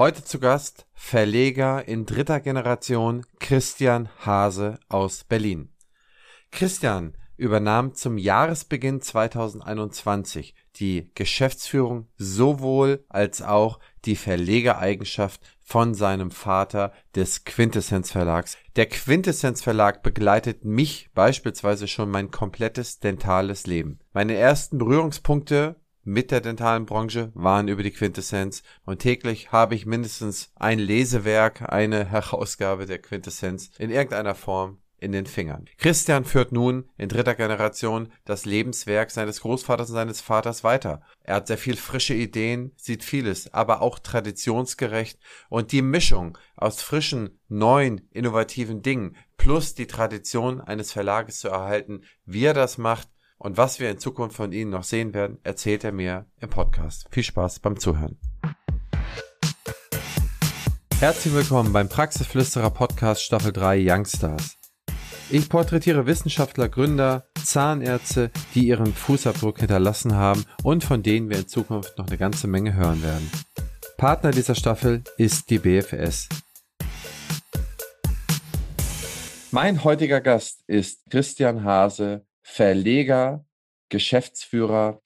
Heute zu Gast Verleger in dritter Generation Christian Hase aus Berlin. Christian übernahm zum Jahresbeginn 2021 die Geschäftsführung sowohl als auch die Verlegereigenschaft von seinem Vater des Quintessenz Verlags. Der Quintessenz Verlag begleitet mich beispielsweise schon mein komplettes dentales Leben. Meine ersten Berührungspunkte mit der dentalen Branche waren über die Quintessenz und täglich habe ich mindestens ein Lesewerk, eine Herausgabe der Quintessenz in irgendeiner Form in den Fingern. Christian führt nun in dritter Generation das Lebenswerk seines Großvaters und seines Vaters weiter. Er hat sehr viel frische Ideen, sieht vieles, aber auch traditionsgerecht und die Mischung aus frischen, neuen, innovativen Dingen plus die Tradition eines Verlages zu erhalten, wie er das macht und was wir in Zukunft von Ihnen noch sehen werden, erzählt er mir im Podcast. Viel Spaß beim Zuhören. Herzlich willkommen beim Praxisflüsterer Podcast Staffel 3 Youngstars. Ich porträtiere Wissenschaftler, Gründer, Zahnärzte, die ihren Fußabdruck hinterlassen haben und von denen wir in Zukunft noch eine ganze Menge hören werden. Partner dieser Staffel ist die BFS. Mein heutiger Gast ist Christian Hase, Verleger, Geschäftsführer,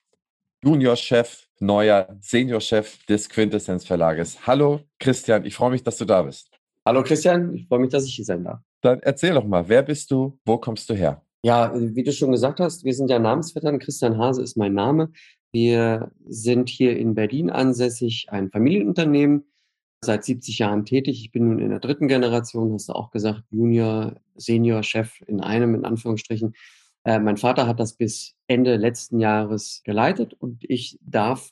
Juniorchef, neuer Seniorchef des Quintessenz Verlages. Hallo Christian, ich freue mich, dass du da bist. Hallo Christian, ich freue mich, dass ich hier sein darf. Dann erzähl doch mal, wer bist du, wo kommst du her? Ja, wie du schon gesagt hast, wir sind ja Namensvettern. Christian Hase ist mein Name. Wir sind hier in Berlin ansässig, ein Familienunternehmen, seit 70 Jahren tätig. Ich bin nun in der dritten Generation, hast du auch gesagt, Junior, Senior, Chef in einem, in Anführungsstrichen. Äh, mein Vater hat das bis Ende letzten Jahres geleitet und ich darf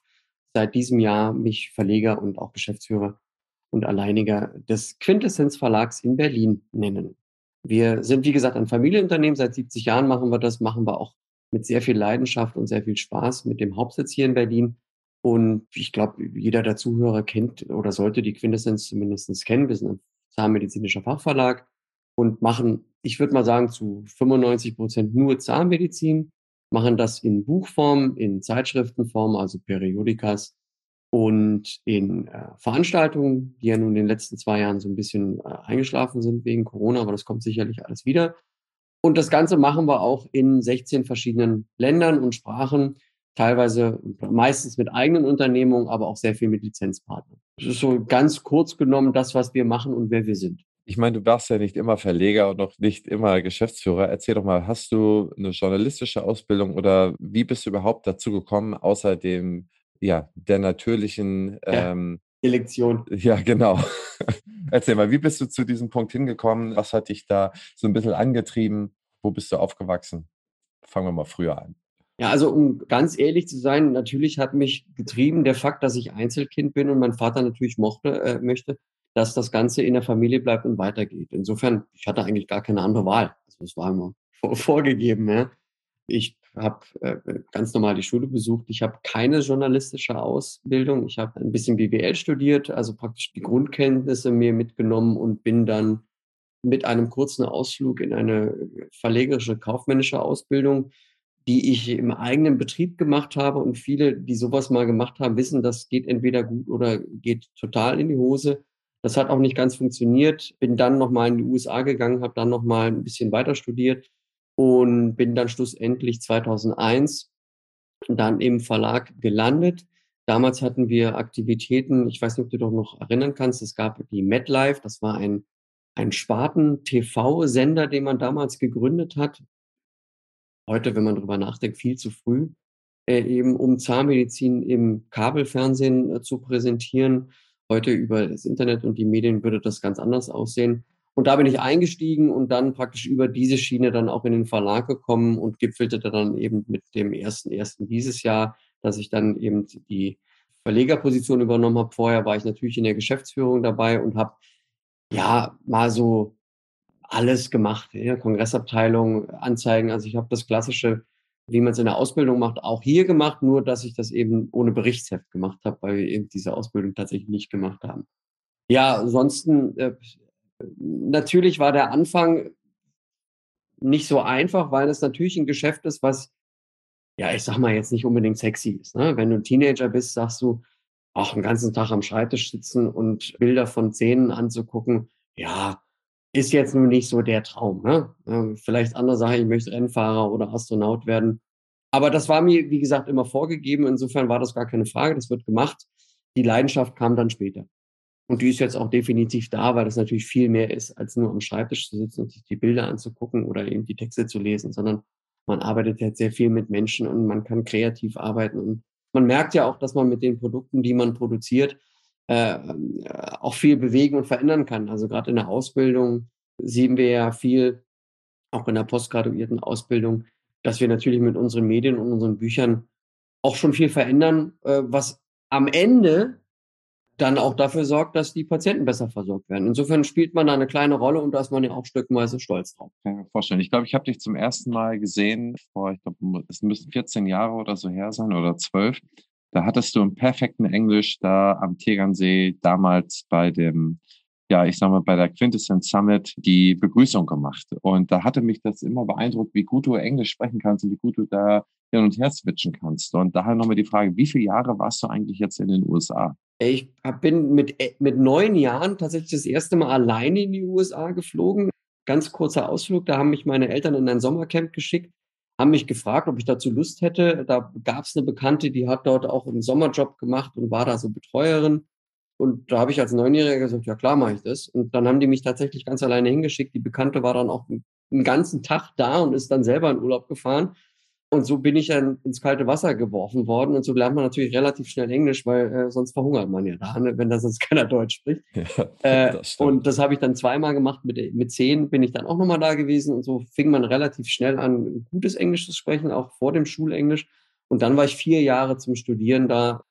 seit diesem Jahr mich Verleger und auch Geschäftsführer und Alleiniger des Quintessenz Verlags in Berlin nennen. Wir sind, wie gesagt, ein Familienunternehmen. Seit 70 Jahren machen wir das, machen wir auch mit sehr viel Leidenschaft und sehr viel Spaß mit dem Hauptsitz hier in Berlin. Und ich glaube, jeder der Zuhörer kennt oder sollte die Quintessenz zumindest kennen. Wir sind ein zahnmedizinischer Fachverlag und machen, ich würde mal sagen, zu 95 Prozent nur Zahnmedizin, machen das in Buchform, in Zeitschriftenform, also Periodikas und in äh, Veranstaltungen, die ja nun in den letzten zwei Jahren so ein bisschen äh, eingeschlafen sind wegen Corona, aber das kommt sicherlich alles wieder. Und das Ganze machen wir auch in 16 verschiedenen Ländern und Sprachen, teilweise meistens mit eigenen Unternehmungen, aber auch sehr viel mit Lizenzpartnern. Das ist so ganz kurz genommen das, was wir machen und wer wir sind. Ich meine, du warst ja nicht immer Verleger und noch nicht immer Geschäftsführer. Erzähl doch mal, hast du eine journalistische Ausbildung oder wie bist du überhaupt dazu gekommen, außer dem ja, der natürlichen ähm, Selektion. Ja, genau. Erzähl mal, wie bist du zu diesem Punkt hingekommen? Was hat dich da so ein bisschen angetrieben? Wo bist du aufgewachsen? Fangen wir mal früher an. Ja, also um ganz ehrlich zu sein, natürlich hat mich getrieben der Fakt, dass ich Einzelkind bin und mein Vater natürlich mochte, äh, möchte, dass das Ganze in der Familie bleibt und weitergeht. Insofern, ich hatte eigentlich gar keine andere Wahl. Also es war immer vorgegeben. Ja. Ich habe äh, ganz normal die Schule besucht. Ich habe keine journalistische Ausbildung. Ich habe ein bisschen BWL studiert, also praktisch die Grundkenntnisse mir mitgenommen und bin dann mit einem kurzen Ausflug in eine verlegerische kaufmännische Ausbildung, die ich im eigenen Betrieb gemacht habe. Und viele, die sowas mal gemacht haben, wissen, das geht entweder gut oder geht total in die Hose. Das hat auch nicht ganz funktioniert. Bin dann nochmal in die USA gegangen, habe dann nochmal ein bisschen weiter studiert und bin dann schlussendlich 2001 dann im Verlag gelandet. Damals hatten wir Aktivitäten, ich weiß nicht, ob du doch noch erinnern kannst, es gab die MedLife, das war ein, ein Sparten-TV-Sender, den man damals gegründet hat. Heute, wenn man drüber nachdenkt, viel zu früh, äh, eben um Zahnmedizin im Kabelfernsehen äh, zu präsentieren. Heute über das Internet und die Medien würde das ganz anders aussehen. Und da bin ich eingestiegen und dann praktisch über diese Schiene dann auch in den Verlag gekommen und gipfelte dann eben mit dem ersten ersten dieses Jahr, dass ich dann eben die Verlegerposition übernommen habe. Vorher war ich natürlich in der Geschäftsführung dabei und habe ja mal so alles gemacht, ja, Kongressabteilung, Anzeigen. Also ich habe das klassische, wie man es in der Ausbildung macht, auch hier gemacht, nur dass ich das eben ohne Berichtsheft gemacht habe, weil wir eben diese Ausbildung tatsächlich nicht gemacht haben. Ja, ansonsten äh, natürlich war der Anfang nicht so einfach, weil es natürlich ein Geschäft ist, was, ja, ich sag mal jetzt nicht unbedingt sexy ist. Ne? Wenn du ein Teenager bist, sagst du, auch einen ganzen Tag am Schreibtisch sitzen und Bilder von Szenen anzugucken, ja, ist jetzt nun nicht so der Traum. Ne? Ähm, vielleicht andere Sache, ich möchte Rennfahrer oder Astronaut werden. Aber das war mir, wie gesagt, immer vorgegeben. Insofern war das gar keine Frage. Das wird gemacht. Die Leidenschaft kam dann später. Und die ist jetzt auch definitiv da, weil das natürlich viel mehr ist, als nur am Schreibtisch zu sitzen und sich die Bilder anzugucken oder eben die Texte zu lesen, sondern man arbeitet jetzt sehr viel mit Menschen und man kann kreativ arbeiten. Und man merkt ja auch, dass man mit den Produkten, die man produziert, äh, auch viel bewegen und verändern kann. Also gerade in der Ausbildung sehen wir ja viel, auch in der postgraduierten Ausbildung, dass wir natürlich mit unseren Medien und unseren Büchern auch schon viel verändern, äh, was am Ende dann auch dafür sorgt, dass die Patienten besser versorgt werden. Insofern spielt man da eine kleine Rolle und da ist man ja auch stückweise stolz drauf. Kann ich mir vorstellen. Ich glaube, ich habe dich zum ersten Mal gesehen vor, ich glaube, es müssen 14 Jahre oder so her sein oder 12. Da hattest du im perfekten Englisch da am Tegernsee damals bei dem, ja, ich sag mal, bei der Quintessence Summit die Begrüßung gemacht. Und da hatte mich das immer beeindruckt, wie gut du Englisch sprechen kannst und wie gut du da hin und her switchen kannst. Und daher nochmal die Frage, wie viele Jahre warst du eigentlich jetzt in den USA? Ich bin mit, äh, mit neun Jahren tatsächlich das erste Mal alleine in die USA geflogen. Ganz kurzer Ausflug, da haben mich meine Eltern in ein Sommercamp geschickt haben mich gefragt, ob ich dazu Lust hätte. Da gab es eine Bekannte, die hat dort auch einen Sommerjob gemacht und war da so Betreuerin. Und da habe ich als Neunjähriger gesagt, ja klar mache ich das. Und dann haben die mich tatsächlich ganz alleine hingeschickt. Die Bekannte war dann auch einen ganzen Tag da und ist dann selber in Urlaub gefahren. Und so bin ich dann ins kalte Wasser geworfen worden. Und so lernt man natürlich relativ schnell Englisch, weil äh, sonst verhungert man ja da, ne, wenn da sonst keiner Deutsch spricht. Ja, äh, das und das habe ich dann zweimal gemacht. Mit, mit zehn bin ich dann auch nochmal da gewesen. Und so fing man relativ schnell an, gutes Englisch zu sprechen, auch vor dem Schulenglisch. Und dann war ich vier Jahre zum Studieren da,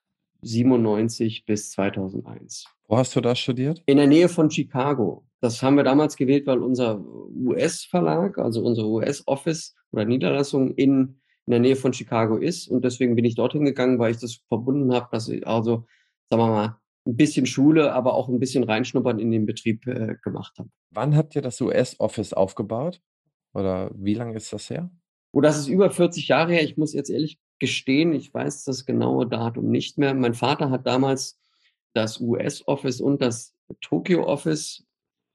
97 bis 2001. Wo hast du da studiert? In der Nähe von Chicago. Das haben wir damals gewählt, weil unser US-Verlag, also unser US-Office oder Niederlassung in in der Nähe von Chicago ist. Und deswegen bin ich dorthin gegangen, weil ich das verbunden habe, dass ich also, sagen wir mal, ein bisschen Schule, aber auch ein bisschen reinschnuppern in den Betrieb äh, gemacht habe. Wann habt ihr das US-Office aufgebaut? Oder wie lange ist das her? Oh, das ist über 40 Jahre her. Ich muss jetzt ehrlich gestehen, ich weiß das genaue Datum nicht mehr. Mein Vater hat damals das US-Office und das Tokyo-Office,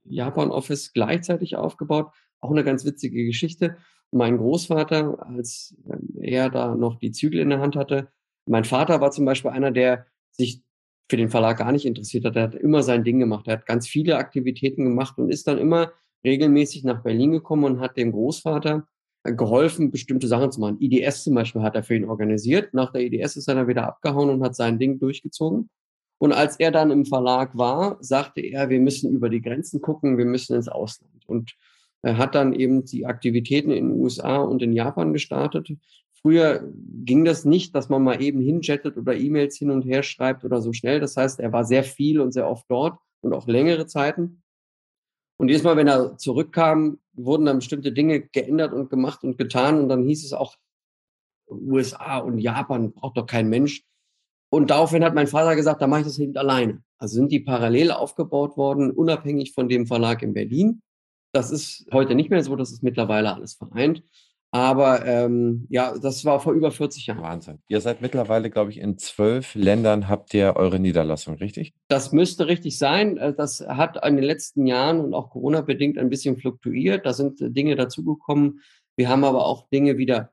Japan-Office gleichzeitig aufgebaut. Auch eine ganz witzige Geschichte mein Großvater, als ähm, er da noch die Zügel in der Hand hatte. Mein Vater war zum Beispiel einer, der sich für den Verlag gar nicht interessiert hat. Er hat immer sein Ding gemacht. Er hat ganz viele Aktivitäten gemacht und ist dann immer regelmäßig nach Berlin gekommen und hat dem Großvater äh, geholfen, bestimmte Sachen zu machen. IDS zum Beispiel hat er für ihn organisiert. Nach der IDS ist er dann wieder abgehauen und hat sein Ding durchgezogen. Und als er dann im Verlag war, sagte er, wir müssen über die Grenzen gucken, wir müssen ins Ausland. Und hat dann eben die Aktivitäten in den USA und in Japan gestartet. Früher ging das nicht, dass man mal eben hinjettet oder E-Mails hin und her schreibt oder so schnell. Das heißt, er war sehr viel und sehr oft dort und auch längere Zeiten. Und jedes Mal, wenn er zurückkam, wurden dann bestimmte Dinge geändert und gemacht und getan. Und dann hieß es auch, USA und Japan braucht doch kein Mensch. Und daraufhin hat mein Vater gesagt, da mache ich das hinten alleine. Also sind die parallel aufgebaut worden, unabhängig von dem Verlag in Berlin. Das ist heute nicht mehr so, das ist mittlerweile alles vereint. Aber ähm, ja, das war vor über 40 Jahren. Wahnsinn. Ihr seid mittlerweile, glaube ich, in zwölf Ländern habt ihr eure Niederlassung, richtig? Das müsste richtig sein. Äh, das hat in den letzten Jahren und auch Corona-bedingt ein bisschen fluktuiert. Da sind Dinge dazugekommen. Wir haben aber auch Dinge wieder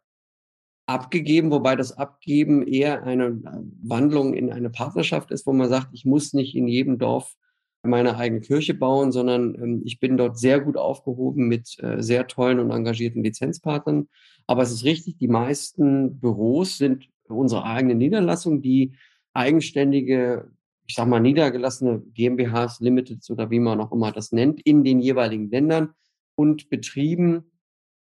abgegeben, wobei das Abgeben eher eine Wandlung in eine Partnerschaft ist, wo man sagt, ich muss nicht in jedem Dorf meine eigene Kirche bauen, sondern ähm, ich bin dort sehr gut aufgehoben mit äh, sehr tollen und engagierten Lizenzpartnern. Aber es ist richtig, die meisten Büros sind unsere eigene Niederlassung, die eigenständige, ich sag mal, niedergelassene GmbHs, Limiteds oder wie man auch immer das nennt, in den jeweiligen Ländern und Betrieben.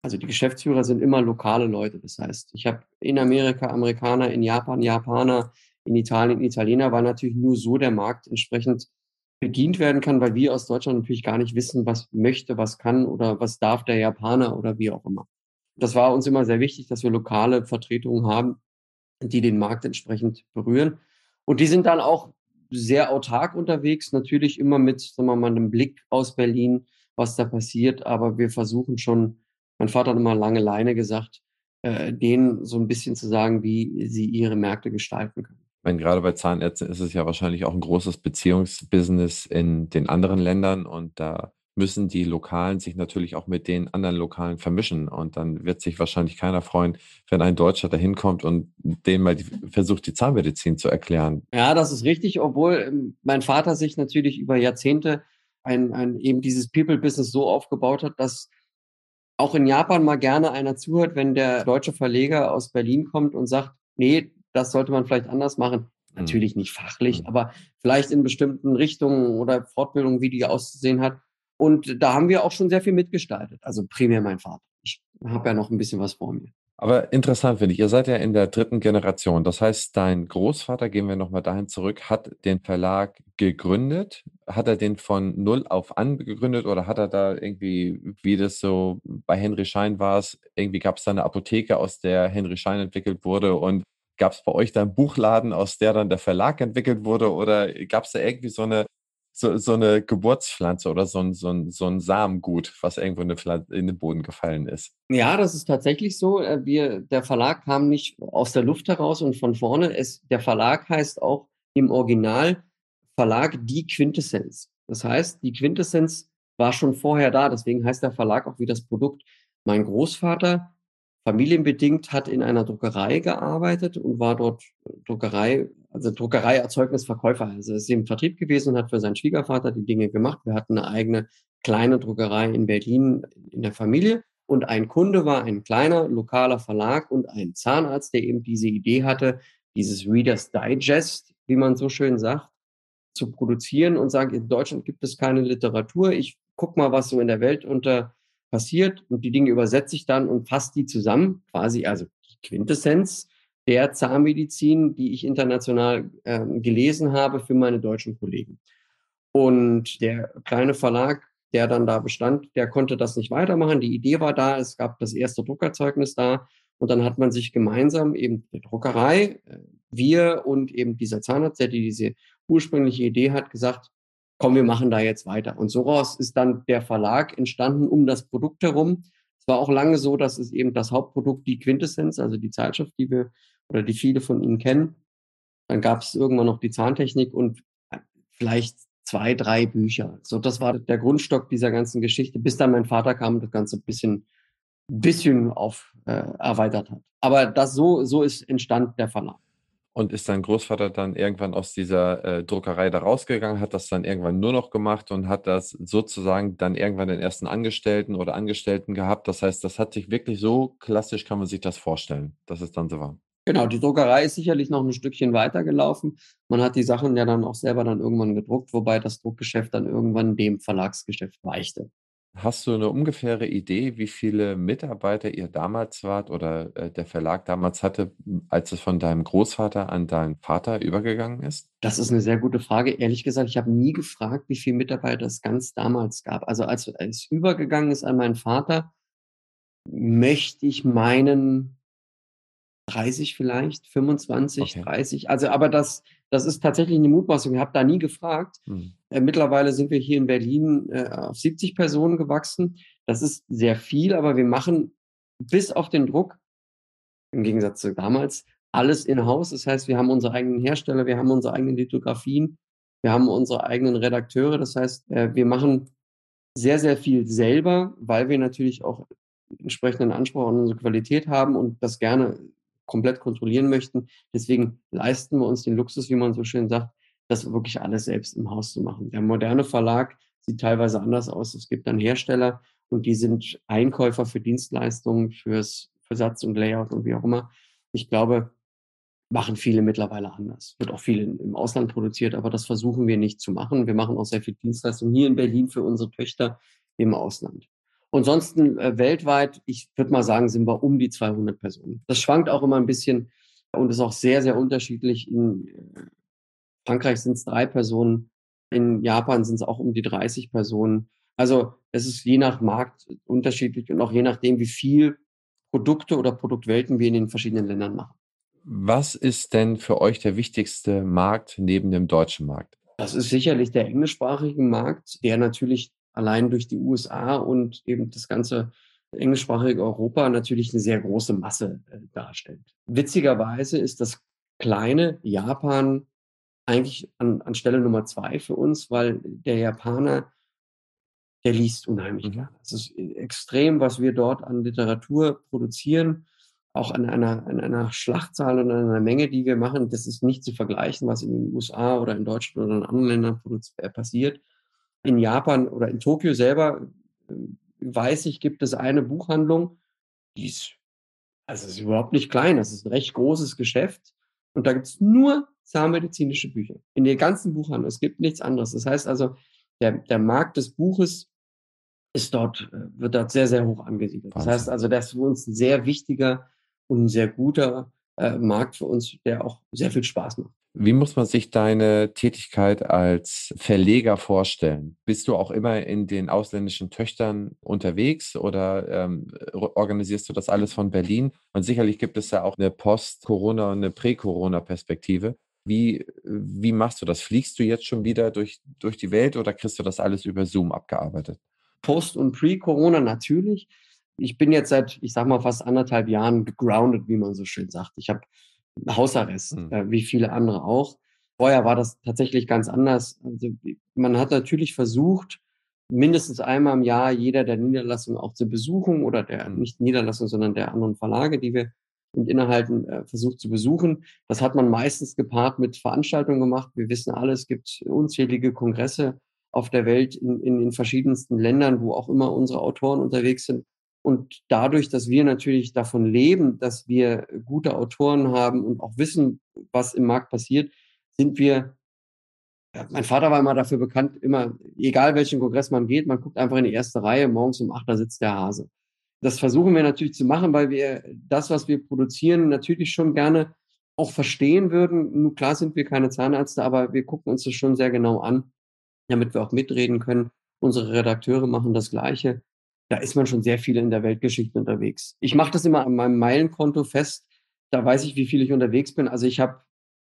Also die Geschäftsführer sind immer lokale Leute. Das heißt, ich habe in Amerika Amerikaner, in Japan Japaner, in Italien Italiener, weil natürlich nur so der Markt entsprechend bedient werden kann, weil wir aus Deutschland natürlich gar nicht wissen, was möchte, was kann oder was darf der Japaner oder wie auch immer. Das war uns immer sehr wichtig, dass wir lokale Vertretungen haben, die den Markt entsprechend berühren. Und die sind dann auch sehr autark unterwegs, natürlich immer mit, sagen wir mal, einem Blick aus Berlin, was da passiert. Aber wir versuchen schon, mein Vater hat immer lange Leine gesagt, äh, denen so ein bisschen zu sagen, wie sie ihre Märkte gestalten können. Meine, gerade bei Zahnärzten ist es ja wahrscheinlich auch ein großes Beziehungsbusiness in den anderen Ländern und da müssen die Lokalen sich natürlich auch mit den anderen Lokalen vermischen. Und dann wird sich wahrscheinlich keiner freuen, wenn ein Deutscher da hinkommt und dem mal die, versucht, die Zahnmedizin zu erklären. Ja, das ist richtig, obwohl ähm, mein Vater sich natürlich über Jahrzehnte ein, ein eben dieses People-Business so aufgebaut hat, dass auch in Japan mal gerne einer zuhört, wenn der deutsche Verleger aus Berlin kommt und sagt, nee, das sollte man vielleicht anders machen. Mhm. Natürlich nicht fachlich, mhm. aber vielleicht in bestimmten Richtungen oder Fortbildungen, wie die auszusehen hat. Und da haben wir auch schon sehr viel mitgestaltet. Also primär mein Vater. Ich habe ja noch ein bisschen was vor mir. Aber interessant finde ich, ihr seid ja in der dritten Generation. Das heißt, dein Großvater, gehen wir nochmal dahin zurück, hat den Verlag gegründet. Hat er den von null auf an gegründet oder hat er da irgendwie, wie das so bei Henry Schein war, es, irgendwie gab es da eine Apotheke, aus der Henry Schein entwickelt wurde und Gab es bei euch da einen Buchladen, aus der dann der Verlag entwickelt wurde? Oder gab es da irgendwie so eine, so, so eine Geburtspflanze oder so ein, so, ein, so ein Samengut, was irgendwo in den, in den Boden gefallen ist? Ja, das ist tatsächlich so. Äh, wir, der Verlag kam nicht aus der Luft heraus und von vorne. Es, der Verlag heißt auch im Original Verlag Die Quintessenz. Das heißt, die Quintessenz war schon vorher da. Deswegen heißt der Verlag auch wie das Produkt. Mein Großvater familienbedingt hat in einer Druckerei gearbeitet und war dort Druckerei, also Druckereierzeugnisverkäufer. Also ist im Vertrieb gewesen und hat für seinen Schwiegervater die Dinge gemacht. Wir hatten eine eigene kleine Druckerei in Berlin in der Familie. Und ein Kunde war ein kleiner lokaler Verlag und ein Zahnarzt, der eben diese Idee hatte, dieses Reader's Digest, wie man so schön sagt, zu produzieren und sagt, in Deutschland gibt es keine Literatur. Ich guck mal, was so in der Welt unter passiert und die Dinge übersetze ich dann und fasse die zusammen, quasi also die Quintessenz der Zahnmedizin, die ich international äh, gelesen habe für meine deutschen Kollegen. Und der kleine Verlag, der dann da bestand, der konnte das nicht weitermachen. Die Idee war da, es gab das erste Druckerzeugnis da und dann hat man sich gemeinsam eben der Druckerei, äh, wir und eben dieser Zahnarzt, der diese ursprüngliche Idee hat, gesagt, komm, wir machen da jetzt weiter. Und so raus ist dann der Verlag entstanden um das Produkt herum. Es war auch lange so, dass es eben das Hauptprodukt, die Quintessenz, also die Zeitschrift, die wir oder die viele von Ihnen kennen. Dann gab es irgendwann noch die Zahntechnik und vielleicht zwei, drei Bücher. So, das war der Grundstock dieser ganzen Geschichte, bis dann mein Vater kam und das Ganze ein bisschen, bisschen auf, äh, erweitert hat. Aber das so, so ist entstand der Verlag. Und ist dein Großvater dann irgendwann aus dieser äh, Druckerei da rausgegangen, hat das dann irgendwann nur noch gemacht und hat das sozusagen dann irgendwann den ersten Angestellten oder Angestellten gehabt. Das heißt, das hat sich wirklich so klassisch, kann man sich das vorstellen, dass es dann so war. Genau, die Druckerei ist sicherlich noch ein Stückchen weitergelaufen. Man hat die Sachen ja dann auch selber dann irgendwann gedruckt, wobei das Druckgeschäft dann irgendwann dem Verlagsgeschäft weichte. Hast du eine ungefähre Idee, wie viele Mitarbeiter ihr damals wart oder äh, der Verlag damals hatte, als es von deinem Großvater an deinen Vater übergegangen ist? Das ist eine sehr gute Frage. Ehrlich gesagt, ich habe nie gefragt, wie viele Mitarbeiter es ganz damals gab. Also als es übergegangen ist an meinen Vater, möchte ich meinen 30 vielleicht, 25, okay. 30. Also, aber das, das ist tatsächlich eine Mutmaßung. Ich habe da nie gefragt. Mhm. Äh, mittlerweile sind wir hier in Berlin äh, auf 70 Personen gewachsen. Das ist sehr viel, aber wir machen bis auf den Druck, im Gegensatz zu damals, alles in-house. Das heißt, wir haben unsere eigenen Hersteller, wir haben unsere eigenen Lithografien, wir haben unsere eigenen Redakteure. Das heißt, äh, wir machen sehr, sehr viel selber, weil wir natürlich auch entsprechenden Anspruch an unsere Qualität haben und das gerne komplett kontrollieren möchten. Deswegen leisten wir uns den Luxus, wie man so schön sagt, das wirklich alles selbst im Haus zu machen. Der moderne Verlag sieht teilweise anders aus. Es gibt dann Hersteller und die sind Einkäufer für Dienstleistungen, fürs für Satz und Layout und wie auch immer. Ich glaube, machen viele mittlerweile anders. Wird auch viel im Ausland produziert, aber das versuchen wir nicht zu machen. Wir machen auch sehr viel Dienstleistungen hier in Berlin für unsere Töchter im Ausland. Ansonsten äh, weltweit, ich würde mal sagen, sind wir um die 200 Personen. Das schwankt auch immer ein bisschen und ist auch sehr, sehr unterschiedlich. In äh, Frankreich sind es drei Personen, in Japan sind es auch um die 30 Personen. Also es ist je nach Markt unterschiedlich und auch je nachdem, wie viel Produkte oder Produktwelten wir in den verschiedenen Ländern machen. Was ist denn für euch der wichtigste Markt neben dem deutschen Markt? Das ist sicherlich der englischsprachige Markt, der natürlich allein durch die USA und eben das ganze englischsprachige Europa natürlich eine sehr große Masse äh, darstellt. Witzigerweise ist das kleine Japan eigentlich an, an Stelle Nummer zwei für uns, weil der Japaner, der liest unheimlich mhm. gerne. Es ist extrem, was wir dort an Literatur produzieren, auch an einer, an einer Schlachtzahl und an einer Menge, die wir machen. Das ist nicht zu vergleichen, was in den USA oder in Deutschland oder in anderen Ländern äh, passiert. In Japan oder in Tokio selber äh, weiß ich, gibt es eine Buchhandlung, die ist, also ist überhaupt nicht klein, das ist ein recht großes Geschäft. Und da gibt es nur zahnmedizinische Bücher. In der ganzen Buchhandlung. Es gibt nichts anderes. Das heißt also, der, der Markt des Buches ist dort, äh, wird dort sehr, sehr hoch angesiedelt. Das heißt also, das ist für uns ein sehr wichtiger und ein sehr guter äh, Markt für uns, der auch sehr viel Spaß macht. Wie muss man sich deine Tätigkeit als Verleger vorstellen? Bist du auch immer in den ausländischen Töchtern unterwegs oder ähm, organisierst du das alles von Berlin? Und sicherlich gibt es ja auch eine Post-Corona- und eine Prä-Corona-Perspektive. Wie, wie machst du das? Fliegst du jetzt schon wieder durch, durch die Welt oder kriegst du das alles über Zoom abgearbeitet? Post- und Pre-Corona natürlich. Ich bin jetzt seit, ich sag mal, fast anderthalb Jahren gegroundet, wie man so schön sagt. Ich habe Hausarrest, mhm. äh, wie viele andere auch. Vorher war das tatsächlich ganz anders. Also, man hat natürlich versucht, mindestens einmal im Jahr jeder der Niederlassungen auch zu besuchen oder der, mhm. nicht Niederlassung, sondern der anderen Verlage, die wir mit Inhalten äh, versucht zu besuchen. Das hat man meistens gepaart mit Veranstaltungen gemacht. Wir wissen alle, es gibt unzählige Kongresse auf der Welt in, in den verschiedensten Ländern, wo auch immer unsere Autoren unterwegs sind. Und dadurch, dass wir natürlich davon leben, dass wir gute Autoren haben und auch wissen, was im Markt passiert, sind wir, ja, mein Vater war immer dafür bekannt, immer, egal welchen Kongress man geht, man guckt einfach in die erste Reihe, morgens um acht, da sitzt der Hase. Das versuchen wir natürlich zu machen, weil wir das, was wir produzieren, natürlich schon gerne auch verstehen würden. Nun klar sind wir keine Zahnärzte, aber wir gucken uns das schon sehr genau an, damit wir auch mitreden können. Unsere Redakteure machen das Gleiche da ist man schon sehr viel in der Weltgeschichte unterwegs. Ich mache das immer an meinem Meilenkonto fest. Da weiß ich, wie viel ich unterwegs bin. Also ich habe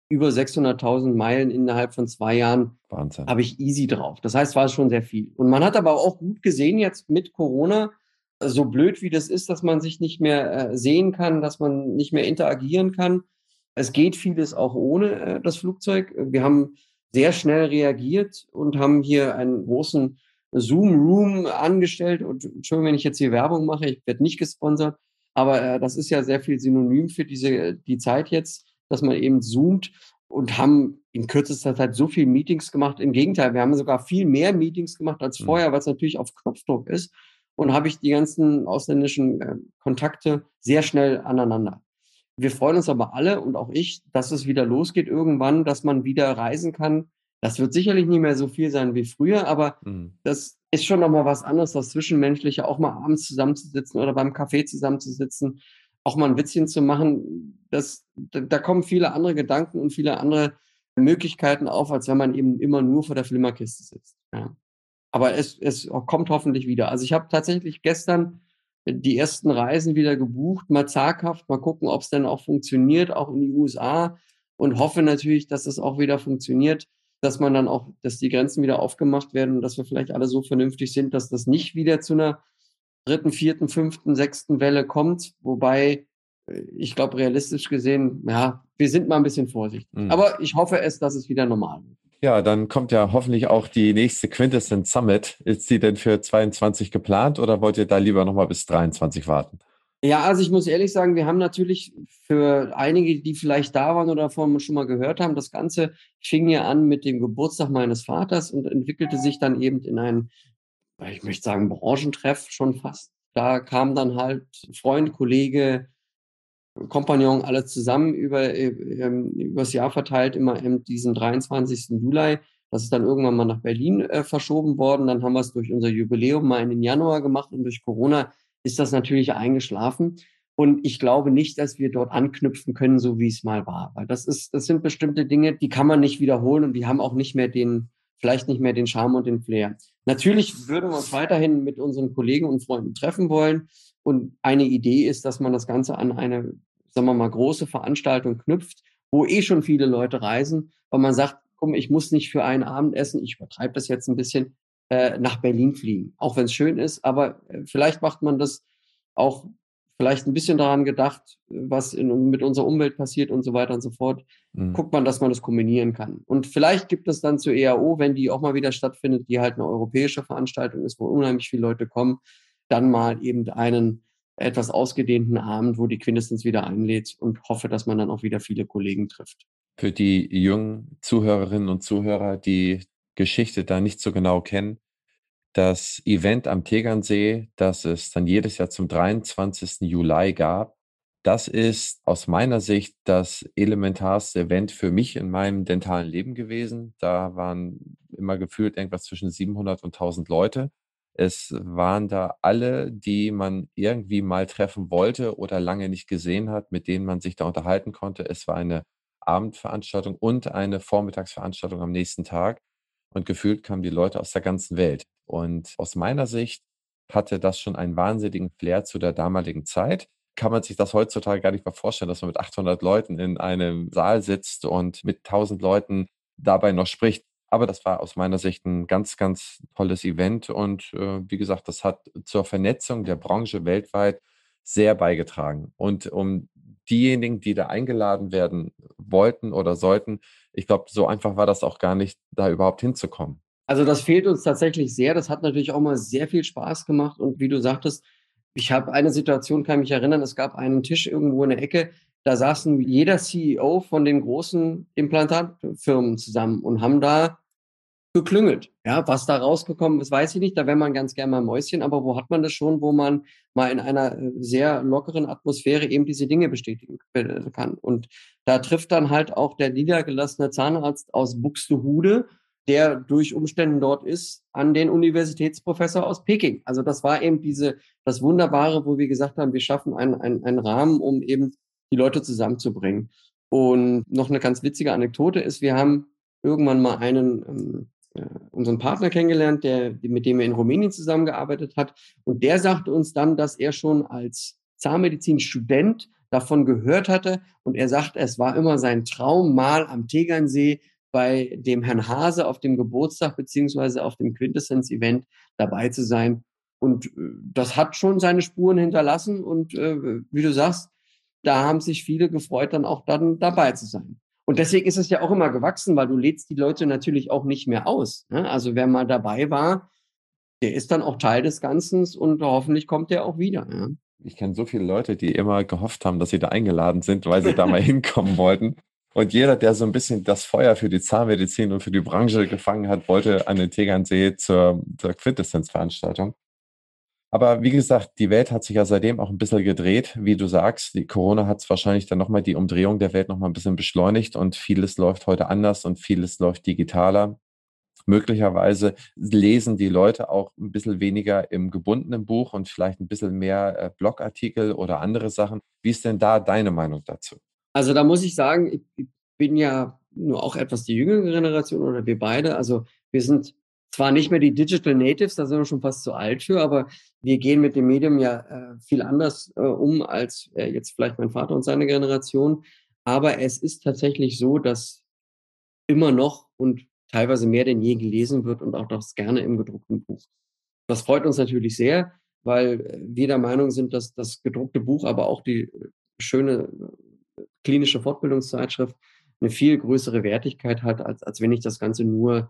über 600.000 Meilen innerhalb von zwei Jahren. Wahnsinn. Habe ich easy drauf. Das heißt, war es schon sehr viel. Und man hat aber auch gut gesehen jetzt mit Corona, so blöd wie das ist, dass man sich nicht mehr äh, sehen kann, dass man nicht mehr interagieren kann. Es geht vieles auch ohne äh, das Flugzeug. Wir haben sehr schnell reagiert und haben hier einen großen Zoom Room angestellt. Und Entschuldigung, wenn ich jetzt hier Werbung mache, ich werde nicht gesponsert, aber äh, das ist ja sehr viel Synonym für diese die Zeit jetzt, dass man eben zoomt und haben in kürzester Zeit so viele Meetings gemacht. Im Gegenteil, wir haben sogar viel mehr Meetings gemacht als mhm. vorher, was natürlich auf Knopfdruck ist. Und habe ich die ganzen ausländischen äh, Kontakte sehr schnell aneinander. Wir freuen uns aber alle und auch ich, dass es wieder losgeht irgendwann, dass man wieder reisen kann, das wird sicherlich nicht mehr so viel sein wie früher, aber mhm. das ist schon nochmal was anderes, das Zwischenmenschliche, auch mal abends zusammenzusitzen oder beim Café zusammenzusitzen, auch mal ein Witzchen zu machen. Das, da, da kommen viele andere Gedanken und viele andere Möglichkeiten auf, als wenn man eben immer nur vor der Flimmerkiste sitzt. Ja. Aber es, es kommt hoffentlich wieder. Also ich habe tatsächlich gestern die ersten Reisen wieder gebucht, mal zaghaft, mal gucken, ob es denn auch funktioniert, auch in die USA und hoffe natürlich, dass es auch wieder funktioniert dass man dann auch, dass die Grenzen wieder aufgemacht werden und dass wir vielleicht alle so vernünftig sind, dass das nicht wieder zu einer dritten, vierten, fünften, sechsten Welle kommt. Wobei, äh, ich glaube, realistisch gesehen, ja, wir sind mal ein bisschen vorsichtig. Mhm. Aber ich hoffe es, dass es wieder normal wird. Ja, dann kommt ja hoffentlich auch die nächste Quintessence Summit. Ist sie denn für 22 geplant oder wollt ihr da lieber nochmal bis 23 warten? Ja, also ich muss ehrlich sagen, wir haben natürlich für einige, die vielleicht da waren oder davon schon mal gehört haben, das Ganze fing ja an mit dem Geburtstag meines Vaters und entwickelte sich dann eben in ein, ich möchte sagen, Branchentreff schon fast. Da kam dann halt Freund, Kollege, Kompagnon, alles zusammen über, ähm, übers Jahr verteilt, immer eben diesen 23. Juli. Das ist dann irgendwann mal nach Berlin äh, verschoben worden. Dann haben wir es durch unser Jubiläum mal in den Januar gemacht und durch Corona ist das natürlich eingeschlafen. Und ich glaube nicht, dass wir dort anknüpfen können, so wie es mal war. Weil das ist, das sind bestimmte Dinge, die kann man nicht wiederholen und die haben auch nicht mehr den, vielleicht nicht mehr den Charme und den Flair. Natürlich würden wir uns weiterhin mit unseren Kollegen und Freunden treffen wollen. Und eine Idee ist, dass man das Ganze an eine, sagen wir mal, große Veranstaltung knüpft, wo eh schon viele Leute reisen, weil man sagt, komm, ich muss nicht für einen Abend essen, ich übertreibe das jetzt ein bisschen, äh, nach Berlin fliegen. Auch wenn es schön ist, aber äh, vielleicht macht man das auch vielleicht ein bisschen daran gedacht, was in, mit unserer Umwelt passiert und so weiter und so fort. Mhm. Guckt man, dass man das kombinieren kann. Und vielleicht gibt es dann zur EAO, wenn die auch mal wieder stattfindet, die halt eine europäische Veranstaltung ist, wo unheimlich viele Leute kommen, dann mal eben einen etwas ausgedehnten Abend, wo die Quintessenz wieder einlädt und hoffe, dass man dann auch wieder viele Kollegen trifft. Für die jungen Zuhörerinnen und Zuhörer, die Geschichte da nicht so genau kennen, das Event am Tegernsee, das es dann jedes Jahr zum 23. Juli gab, das ist aus meiner Sicht das elementarste Event für mich in meinem dentalen Leben gewesen. Da waren immer gefühlt irgendwas zwischen 700 und 1000 Leute. Es waren da alle, die man irgendwie mal treffen wollte oder lange nicht gesehen hat, mit denen man sich da unterhalten konnte. Es war eine Abendveranstaltung und eine Vormittagsveranstaltung am nächsten Tag. Und gefühlt kamen die Leute aus der ganzen Welt. Und aus meiner Sicht hatte das schon einen wahnsinnigen Flair zu der damaligen Zeit. Kann man sich das heutzutage gar nicht mehr vorstellen, dass man mit 800 Leuten in einem Saal sitzt und mit 1000 Leuten dabei noch spricht. Aber das war aus meiner Sicht ein ganz, ganz tolles Event. Und äh, wie gesagt, das hat zur Vernetzung der Branche weltweit sehr beigetragen. Und um diejenigen, die da eingeladen werden wollten oder sollten, ich glaube, so einfach war das auch gar nicht, da überhaupt hinzukommen. Also das fehlt uns tatsächlich sehr. Das hat natürlich auch mal sehr viel Spaß gemacht. Und wie du sagtest, ich habe eine Situation, kann mich erinnern, es gab einen Tisch irgendwo in der Ecke, da saßen jeder CEO von den großen Implantatfirmen zusammen und haben da geklüngelt. Ja, was da rausgekommen ist, weiß ich nicht. Da wäre man ganz gerne mal Mäuschen, aber wo hat man das schon, wo man mal in einer äh, sehr lockeren Atmosphäre eben diese Dinge bestätigen kann. Und da trifft dann halt auch der niedergelassene Zahnarzt aus Buxtehude, der durch Umständen dort ist, an den Universitätsprofessor aus Peking. Also das war eben diese, das Wunderbare, wo wir gesagt haben, wir schaffen einen, einen, einen Rahmen, um eben die Leute zusammenzubringen. Und noch eine ganz witzige Anekdote ist, wir haben irgendwann mal einen ähm, äh, unseren Partner kennengelernt, der, mit dem er in Rumänien zusammengearbeitet hat. Und der sagte uns dann, dass er schon als Zahnmedizinstudent davon gehört hatte. Und er sagt, es war immer sein Traum, mal am Tegernsee bei dem Herrn Hase auf dem Geburtstag beziehungsweise auf dem Quintessenz-Event dabei zu sein. Und äh, das hat schon seine Spuren hinterlassen. Und äh, wie du sagst, da haben sich viele gefreut, dann auch dann dabei zu sein. Und deswegen ist es ja auch immer gewachsen, weil du lädst die Leute natürlich auch nicht mehr aus. Ne? Also wer mal dabei war, der ist dann auch Teil des Ganzen und hoffentlich kommt der auch wieder. Ja? Ich kenne so viele Leute, die immer gehofft haben, dass sie da eingeladen sind, weil sie da mal hinkommen wollten. Und jeder, der so ein bisschen das Feuer für die Zahnmedizin und für die Branche gefangen hat, wollte an den Tegernsee zur, zur Quintessenz-Veranstaltung. Aber wie gesagt, die Welt hat sich ja seitdem auch ein bisschen gedreht. Wie du sagst, die Corona hat es wahrscheinlich dann nochmal die Umdrehung der Welt nochmal ein bisschen beschleunigt und vieles läuft heute anders und vieles läuft digitaler. Möglicherweise lesen die Leute auch ein bisschen weniger im gebundenen Buch und vielleicht ein bisschen mehr äh, Blogartikel oder andere Sachen. Wie ist denn da deine Meinung dazu? Also da muss ich sagen, ich bin ja nur auch etwas die jüngere Generation oder wir beide. Also wir sind zwar nicht mehr die Digital Natives, da sind wir schon fast zu alt für, aber wir gehen mit dem Medium ja äh, viel anders äh, um als äh, jetzt vielleicht mein Vater und seine Generation. Aber es ist tatsächlich so, dass immer noch und teilweise mehr denn je gelesen wird und auch das gerne im gedruckten Buch. Das freut uns natürlich sehr, weil äh, wir der Meinung sind, dass das gedruckte Buch, aber auch die äh, schöne klinische Fortbildungszeitschrift eine viel größere Wertigkeit hat, als, als wenn ich das Ganze nur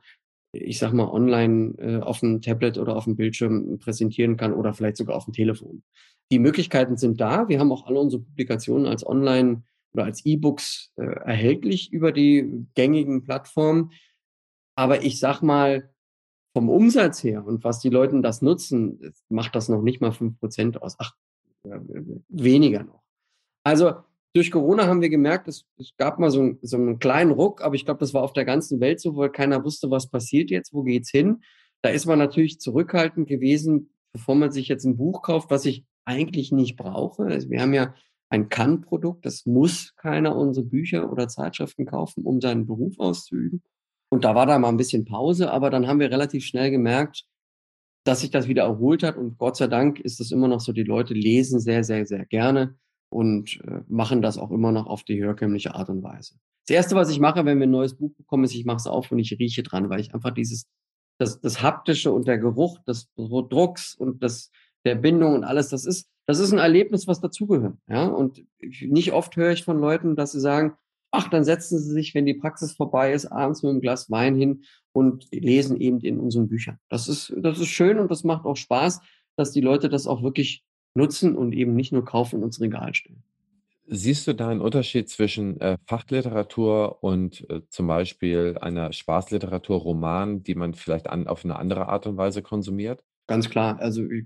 ich sag mal, online äh, auf dem Tablet oder auf dem Bildschirm präsentieren kann oder vielleicht sogar auf dem Telefon. Die Möglichkeiten sind da. Wir haben auch alle unsere Publikationen als Online oder als E-Books äh, erhältlich über die gängigen Plattformen. Aber ich sag mal, vom Umsatz her und was die Leute das nutzen, macht das noch nicht mal fünf Prozent aus. Ach, äh, weniger noch. Also durch Corona haben wir gemerkt, es, es gab mal so, so, einen kleinen Ruck, aber ich glaube, das war auf der ganzen Welt so, weil keiner wusste, was passiert jetzt, wo geht's hin. Da ist man natürlich zurückhaltend gewesen, bevor man sich jetzt ein Buch kauft, was ich eigentlich nicht brauche. Also wir haben ja ein Kann-Produkt, das muss keiner unsere Bücher oder Zeitschriften kaufen, um seinen Beruf auszuüben. Und da war da mal ein bisschen Pause, aber dann haben wir relativ schnell gemerkt, dass sich das wieder erholt hat. Und Gott sei Dank ist es immer noch so, die Leute lesen sehr, sehr, sehr gerne und äh, machen das auch immer noch auf die herkömmliche Art und Weise. Das Erste, was ich mache, wenn wir ein neues Buch bekommen, ist, ich mache es auf und ich rieche dran, weil ich einfach dieses, das, das Haptische und der Geruch des Drucks und das, der Bindung und alles, das ist, das ist ein Erlebnis, was dazugehört. Ja, und nicht oft höre ich von Leuten, dass sie sagen, ach, dann setzen sie sich, wenn die Praxis vorbei ist, abends mit einem Glas Wein hin und lesen eben in unseren Büchern. Das ist, das ist schön und das macht auch Spaß, dass die Leute das auch wirklich nutzen und eben nicht nur kaufen und ins Regal stellen. Siehst du da einen Unterschied zwischen äh, Fachliteratur und äh, zum Beispiel einer Spaßliteratur, Roman, die man vielleicht an, auf eine andere Art und Weise konsumiert? Ganz klar. Also ich,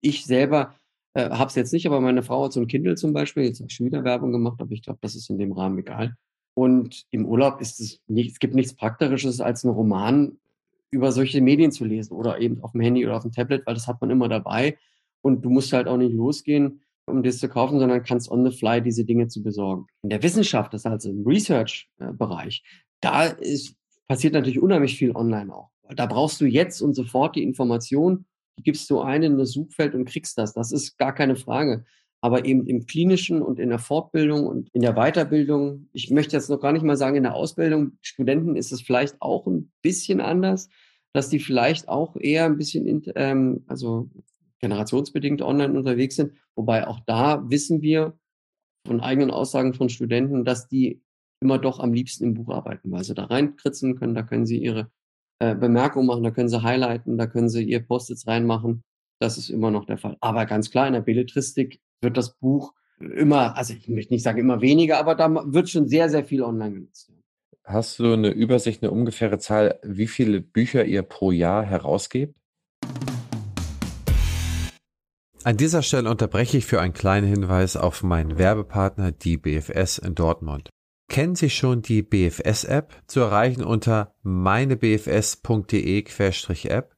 ich selber äh, habe es jetzt nicht, aber meine Frau hat so ein Kindle zum Beispiel. Jetzt habe ich schon wieder Werbung gemacht, aber ich glaube, das ist in dem Rahmen egal. Und im Urlaub ist es nicht, es gibt nichts Praktisches als einen Roman über solche Medien zu lesen oder eben auf dem Handy oder auf dem Tablet, weil das hat man immer dabei. Und du musst halt auch nicht losgehen um das zu kaufen, sondern kannst on the fly diese Dinge zu besorgen. In der Wissenschaft, das ist also im Research-Bereich, da ist, passiert natürlich unheimlich viel online auch. Da brauchst du jetzt und sofort die Information, die gibst du ein in das Suchfeld und kriegst das. Das ist gar keine Frage. Aber eben im klinischen und in der Fortbildung und in der Weiterbildung, ich möchte jetzt noch gar nicht mal sagen, in der Ausbildung, Studenten ist es vielleicht auch ein bisschen anders, dass die vielleicht auch eher ein bisschen, ähm, also generationsbedingt online unterwegs sind. Wobei auch da wissen wir von eigenen Aussagen von Studenten, dass die immer doch am liebsten im Buch arbeiten, weil sie da reinkritzen können, da können sie ihre äh, Bemerkungen machen, da können sie highlighten, da können sie ihr Post-its reinmachen. Das ist immer noch der Fall. Aber ganz klar, in der Belletristik wird das Buch immer, also ich möchte nicht sagen immer weniger, aber da wird schon sehr, sehr viel online genutzt. Hast du eine Übersicht, eine ungefähre Zahl, wie viele Bücher ihr pro Jahr herausgebt? An dieser Stelle unterbreche ich für einen kleinen Hinweis auf meinen Werbepartner, die BFS in Dortmund. Kennen Sie schon die BFS-App? Zu erreichen unter meinebfs.de-app.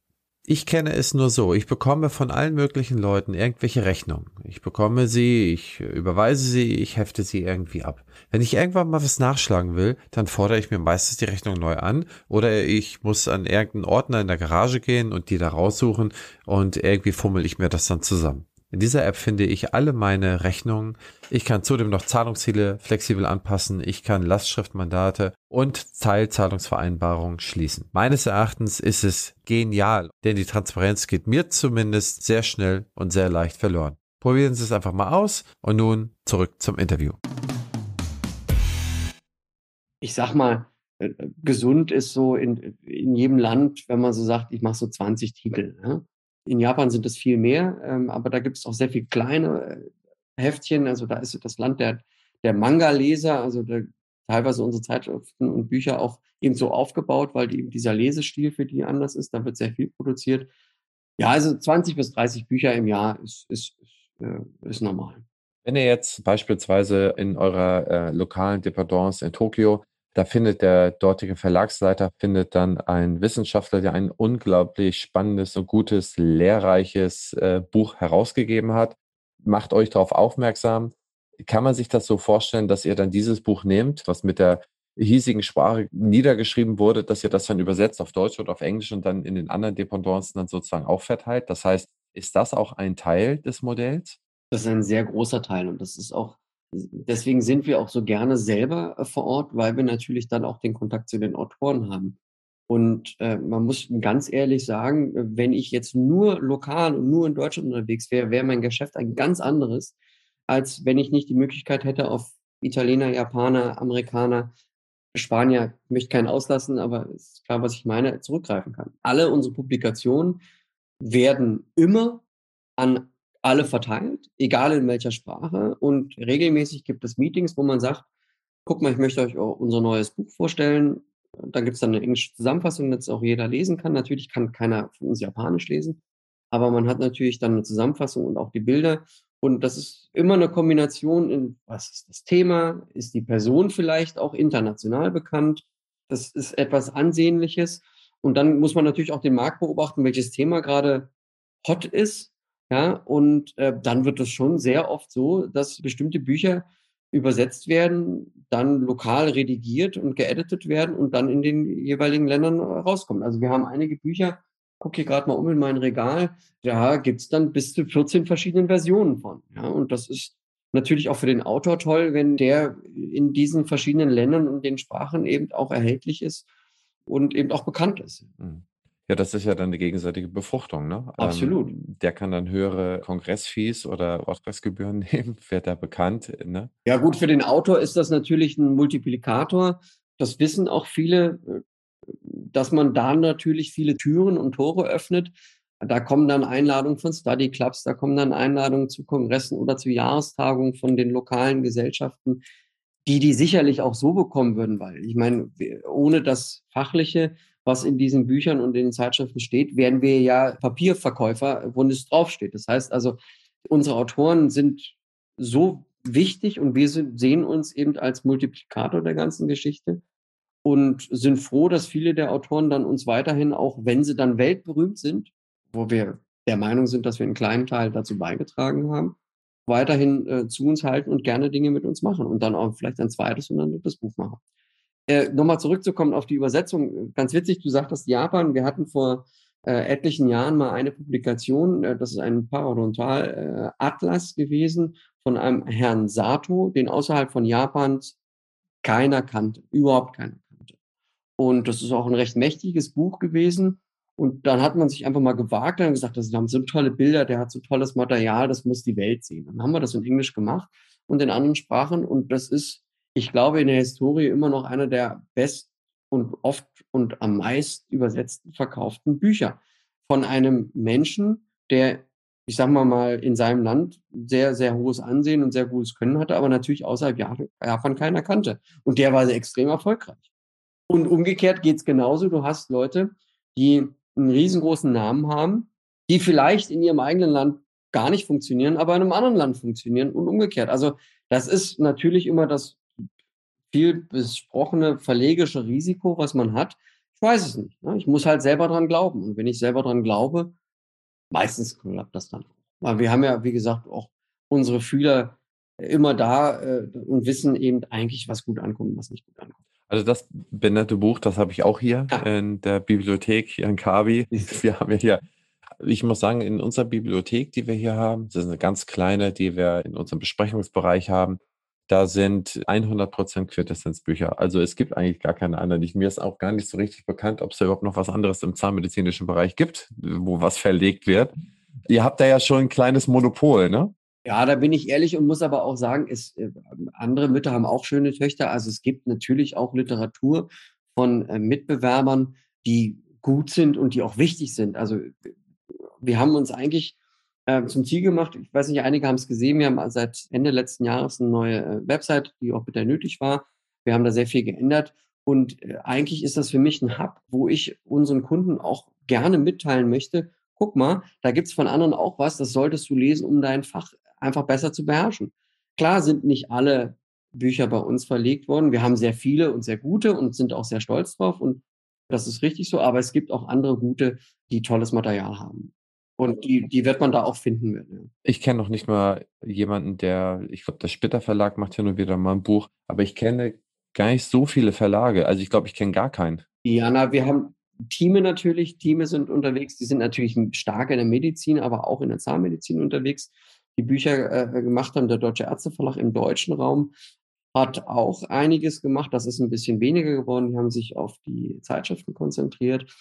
Ich kenne es nur so. Ich bekomme von allen möglichen Leuten irgendwelche Rechnungen. Ich bekomme sie, ich überweise sie, ich hefte sie irgendwie ab. Wenn ich irgendwann mal was nachschlagen will, dann fordere ich mir meistens die Rechnung neu an oder ich muss an irgendeinen Ordner in der Garage gehen und die da raussuchen und irgendwie fummel ich mir das dann zusammen. In dieser App finde ich alle meine Rechnungen. Ich kann zudem noch Zahlungsziele flexibel anpassen. Ich kann Lastschriftmandate und Teilzahlungsvereinbarungen schließen. Meines Erachtens ist es genial, denn die Transparenz geht mir zumindest sehr schnell und sehr leicht verloren. Probieren Sie es einfach mal aus und nun zurück zum Interview. Ich sag mal, äh, gesund ist so in, in jedem Land, wenn man so sagt, ich mache so 20 Titel. Ne? In Japan sind es viel mehr, ähm, aber da gibt es auch sehr viele kleine äh, Heftchen. Also da ist das Land der, der Manga-Leser, also der, teilweise unsere Zeitschriften und Bücher auch eben so aufgebaut, weil die, dieser Lesestil für die anders ist. Da wird sehr viel produziert. Ja, also 20 bis 30 Bücher im Jahr ist, ist, ist, äh, ist normal. Wenn ihr jetzt beispielsweise in eurer äh, lokalen Dependance in Tokio da findet der dortige Verlagsleiter findet dann einen Wissenschaftler, der ein unglaublich spannendes und gutes, lehrreiches äh, Buch herausgegeben hat. Macht euch darauf aufmerksam. Kann man sich das so vorstellen, dass ihr dann dieses Buch nehmt, was mit der hiesigen Sprache niedergeschrieben wurde, dass ihr das dann übersetzt auf Deutsch oder auf Englisch und dann in den anderen Dependancen dann sozusagen auch verteilt? Das heißt, ist das auch ein Teil des Modells? Das ist ein sehr großer Teil und das ist auch deswegen sind wir auch so gerne selber äh, vor Ort, weil wir natürlich dann auch den Kontakt zu den Autoren haben. Und äh, man muss ganz ehrlich sagen, wenn ich jetzt nur lokal und nur in Deutschland unterwegs wäre, wäre mein Geschäft ein ganz anderes, als wenn ich nicht die Möglichkeit hätte, auf Italiener, Japaner, Amerikaner, Spanier, ich möchte keinen auslassen, aber ist klar, was ich meine, zurückgreifen kann. Alle unsere Publikationen werden immer an alle verteilt, egal in welcher Sprache. Und regelmäßig gibt es Meetings, wo man sagt, guck mal, ich möchte euch unser neues Buch vorstellen. Da gibt es dann eine englische Zusammenfassung, dass auch jeder lesen kann. Natürlich kann keiner von uns Japanisch lesen, aber man hat natürlich dann eine Zusammenfassung und auch die Bilder. Und das ist immer eine Kombination in, was ist das Thema? Ist die Person vielleicht auch international bekannt? Das ist etwas Ansehnliches. Und dann muss man natürlich auch den Markt beobachten, welches Thema gerade hot ist ja, und äh, dann wird es schon sehr oft so, dass bestimmte Bücher übersetzt werden, dann lokal redigiert und geeditet werden und dann in den jeweiligen Ländern rauskommen. Also wir haben einige Bücher, guck hier gerade mal um in mein Regal, da gibt's dann bis zu 14 verschiedenen Versionen von. Ja, und das ist natürlich auch für den Autor toll, wenn der in diesen verschiedenen Ländern und den Sprachen eben auch erhältlich ist und eben auch bekannt ist. Mhm. Ja, das ist ja dann eine gegenseitige Befruchtung, ne? Absolut. Ähm, der kann dann höhere Kongressfees oder Vortragsgebühren nehmen, wird da bekannt, ne? Ja, gut, für den Autor ist das natürlich ein Multiplikator. Das wissen auch viele, äh, dass man da natürlich viele Türen und Tore öffnet. Da kommen dann Einladungen von Study Clubs, da kommen dann Einladungen zu Kongressen oder zu Jahrestagungen von den lokalen Gesellschaften, die die sicherlich auch so bekommen würden, weil ich meine, ohne das Fachliche was in diesen Büchern und in den Zeitschriften steht, werden wir ja Papierverkäufer, wo es draufsteht. Das heißt also, unsere Autoren sind so wichtig und wir sehen uns eben als Multiplikator der ganzen Geschichte und sind froh, dass viele der Autoren dann uns weiterhin, auch wenn sie dann weltberühmt sind, wo wir der Meinung sind, dass wir einen kleinen Teil dazu beigetragen haben, weiterhin äh, zu uns halten und gerne Dinge mit uns machen und dann auch vielleicht ein zweites und ein drittes Buch machen. Äh, Nochmal zurückzukommen auf die Übersetzung. Ganz witzig, du sagtest Japan. Wir hatten vor äh, etlichen Jahren mal eine Publikation, äh, das ist ein Parodontal-Atlas äh, gewesen von einem Herrn Sato, den außerhalb von Japans keiner kannte, überhaupt keiner kannte. Und das ist auch ein recht mächtiges Buch gewesen. Und dann hat man sich einfach mal gewagt und gesagt, das haben so tolle Bilder, der hat so tolles Material, das muss die Welt sehen. Dann haben wir das in Englisch gemacht und in anderen Sprachen. Und das ist ich glaube, in der Historie immer noch einer der best und oft und am meist übersetzten verkauften Bücher von einem Menschen, der, ich sag mal mal, in seinem Land sehr, sehr hohes Ansehen und sehr gutes Können hatte, aber natürlich außerhalb Japan keiner kannte. Und der war extrem erfolgreich. Und umgekehrt geht's genauso. Du hast Leute, die einen riesengroßen Namen haben, die vielleicht in ihrem eigenen Land gar nicht funktionieren, aber in einem anderen Land funktionieren und umgekehrt. Also das ist natürlich immer das viel besprochene verlegische Risiko, was man hat? Ich weiß es nicht. Ne? Ich muss halt selber dran glauben. Und wenn ich selber dran glaube, meistens klappt das dann. Weil wir haben ja, wie gesagt, auch unsere Fühler immer da äh, und wissen eben eigentlich, was gut ankommt und was nicht gut ankommt. Also das benannte Buch, das habe ich auch hier ja. in der Bibliothek hier in Kavi. Wir haben ja hier, ich muss sagen, in unserer Bibliothek, die wir hier haben, das ist eine ganz kleine, die wir in unserem Besprechungsbereich haben, da sind 100% Quintessenzbücher. Also es gibt eigentlich gar keine anderen. Ich, mir ist auch gar nicht so richtig bekannt, ob es da überhaupt noch was anderes im zahnmedizinischen Bereich gibt, wo was verlegt wird. Ihr habt da ja schon ein kleines Monopol, ne? Ja, da bin ich ehrlich und muss aber auch sagen, es, äh, andere Mütter haben auch schöne Töchter. Also es gibt natürlich auch Literatur von äh, Mitbewerbern, die gut sind und die auch wichtig sind. Also wir haben uns eigentlich äh, zum Ziel gemacht. Ich weiß nicht, einige haben es gesehen. Wir haben seit Ende letzten Jahres eine neue äh, Website, die auch bitter nötig war. Wir haben da sehr viel geändert. Und äh, eigentlich ist das für mich ein Hub, wo ich unseren Kunden auch gerne mitteilen möchte. Guck mal, da gibt's von anderen auch was, das solltest du lesen, um dein Fach einfach besser zu beherrschen. Klar sind nicht alle Bücher bei uns verlegt worden. Wir haben sehr viele und sehr gute und sind auch sehr stolz drauf. Und das ist richtig so. Aber es gibt auch andere gute, die tolles Material haben. Und die, die wird man da auch finden. Ich kenne noch nicht mal jemanden, der, ich glaube, der Spitter Verlag macht ja nur wieder mal ein Buch, aber ich kenne gar nicht so viele Verlage. Also ich glaube, ich kenne gar keinen. Ja, na, wir haben Teame natürlich. Teame sind unterwegs, die sind natürlich stark in der Medizin, aber auch in der Zahnmedizin unterwegs. Die Bücher äh, gemacht haben, der Deutsche Ärzteverlag im deutschen Raum hat auch einiges gemacht. Das ist ein bisschen weniger geworden. Die haben sich auf die Zeitschriften konzentriert.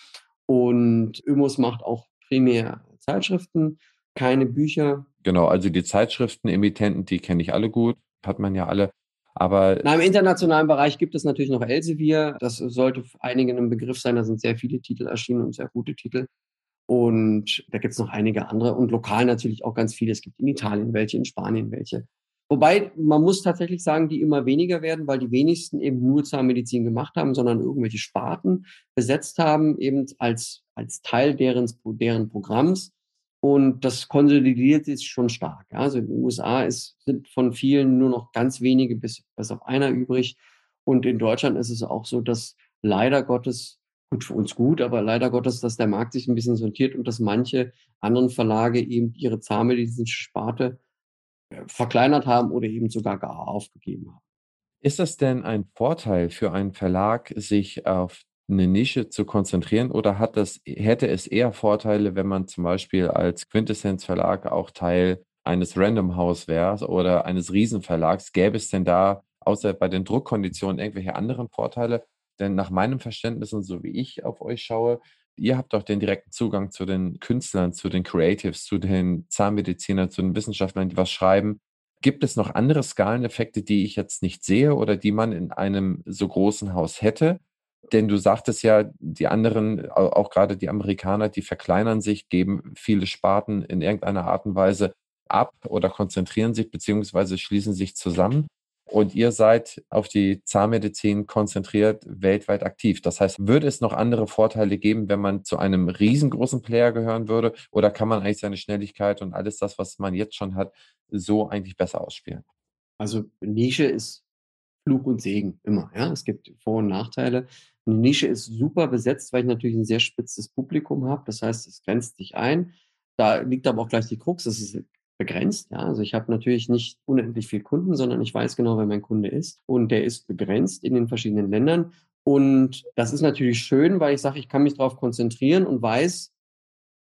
Und Ömos macht auch primär Zeitschriften, keine Bücher. Genau, also die Zeitschriften-Emittenten, die kenne ich alle gut, hat man ja alle. Aber Na, Im internationalen Bereich gibt es natürlich noch Elsevier. Das sollte einigen ein Begriff sein. Da sind sehr viele Titel erschienen und sehr gute Titel. Und da gibt es noch einige andere und lokal natürlich auch ganz viele. Es gibt in Italien welche, in Spanien welche. Wobei man muss tatsächlich sagen, die immer weniger werden, weil die wenigsten eben nur Zahnmedizin gemacht haben, sondern irgendwelche Sparten besetzt haben, eben als, als Teil deren, deren Programms. Und das konsolidiert sich schon stark. Also in den USA ist, sind von vielen nur noch ganz wenige bis, bis auf einer übrig. Und in Deutschland ist es auch so, dass leider Gottes, gut für uns gut, aber leider Gottes, dass der Markt sich ein bisschen sortiert und dass manche anderen Verlage eben ihre zahnmedizinische Sparte äh, verkleinert haben oder eben sogar gar aufgegeben haben. Ist das denn ein Vorteil für einen Verlag, sich auf eine Nische zu konzentrieren oder hat das, hätte es eher Vorteile, wenn man zum Beispiel als Quintessenz Verlag auch Teil eines Random House wäre oder eines Riesenverlags? Gäbe es denn da außer bei den Druckkonditionen irgendwelche anderen Vorteile? Denn nach meinem Verständnis und so wie ich auf euch schaue, Ihr habt auch den direkten Zugang zu den Künstlern, zu den Creatives, zu den Zahnmedizinern, zu den Wissenschaftlern, die was schreiben. Gibt es noch andere Skaleneffekte, die ich jetzt nicht sehe oder die man in einem so großen Haus hätte? Denn du sagtest ja, die anderen, auch gerade die Amerikaner, die verkleinern sich, geben viele Sparten in irgendeiner Art und Weise ab oder konzentrieren sich beziehungsweise schließen sich zusammen. Und ihr seid auf die Zahnmedizin konzentriert, weltweit aktiv. Das heißt, würde es noch andere Vorteile geben, wenn man zu einem riesengroßen Player gehören würde? Oder kann man eigentlich seine Schnelligkeit und alles das, was man jetzt schon hat, so eigentlich besser ausspielen? Also Nische ist Fluch und Segen immer. Ja, es gibt Vor- und Nachteile. Eine Nische ist super besetzt, weil ich natürlich ein sehr spitzes Publikum habe. Das heißt, es grenzt sich ein. Da liegt aber auch gleich die Krux. Es ist begrenzt. Ja, also ich habe natürlich nicht unendlich viel Kunden, sondern ich weiß genau, wer mein Kunde ist und der ist begrenzt in den verschiedenen Ländern. Und das ist natürlich schön, weil ich sage, ich kann mich darauf konzentrieren und weiß,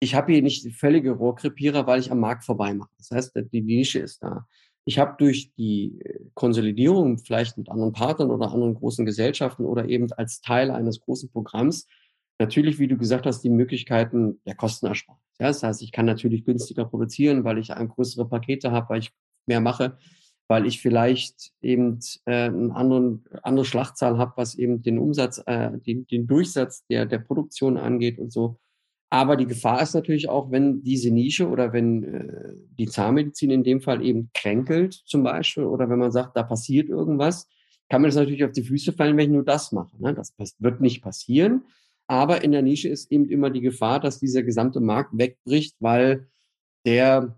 ich habe hier nicht völlige Rohrkrepierer, weil ich am Markt vorbei mache. Das heißt, die Nische ist da. Ich habe durch die Konsolidierung vielleicht mit anderen Partnern oder anderen großen Gesellschaften oder eben als Teil eines großen Programms natürlich, wie du gesagt hast, die Möglichkeiten der Kostenersparnis. Ja, das heißt, ich kann natürlich günstiger produzieren, weil ich größere Pakete habe, weil ich mehr mache, weil ich vielleicht eben äh, eine anderen, andere Schlachtzahl habe, was eben den Umsatz, äh, den, den Durchsatz der, der Produktion angeht und so. Aber die Gefahr ist natürlich auch, wenn diese Nische oder wenn äh, die Zahnmedizin in dem Fall eben kränkelt zum Beispiel oder wenn man sagt, da passiert irgendwas, kann mir das natürlich auf die Füße fallen, wenn ich nur das mache. Ne? Das wird nicht passieren. Aber in der Nische ist eben immer die Gefahr, dass dieser gesamte Markt wegbricht, weil der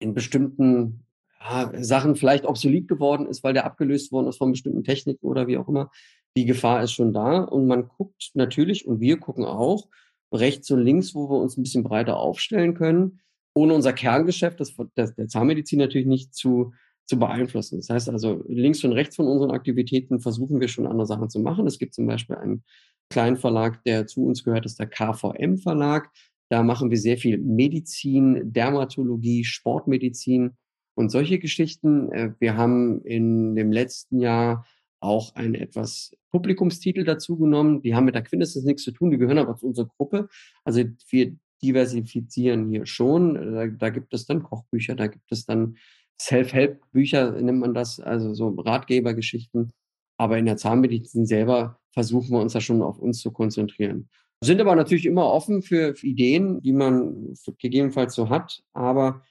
in bestimmten ja, Sachen vielleicht obsolet geworden ist, weil der abgelöst worden ist von bestimmten Techniken oder wie auch immer. Die Gefahr ist schon da und man guckt natürlich und wir gucken auch rechts und links, wo wir uns ein bisschen breiter aufstellen können, ohne unser Kerngeschäft, das, das der Zahnmedizin natürlich nicht zu, zu beeinflussen. Das heißt also, links und rechts von unseren Aktivitäten versuchen wir schon andere Sachen zu machen. Es gibt zum Beispiel einen Kleinverlag, der zu uns gehört, ist der KVM Verlag. Da machen wir sehr viel Medizin, Dermatologie, Sportmedizin und solche Geschichten. Äh, wir haben in dem letzten Jahr auch einen etwas Publikumstitel dazu genommen. Die haben mit der Quintessenz nichts zu tun, die gehören aber zu unserer Gruppe. Also wir diversifizieren hier schon. Da, da gibt es dann Kochbücher, da gibt es dann Self-Help-Bücher, nennt man das, also so Ratgebergeschichten. Aber in der Zahnmedizin selber versuchen wir uns da schon auf uns zu konzentrieren. Sind aber natürlich immer offen für, für Ideen, die man gegebenenfalls so hat. Aber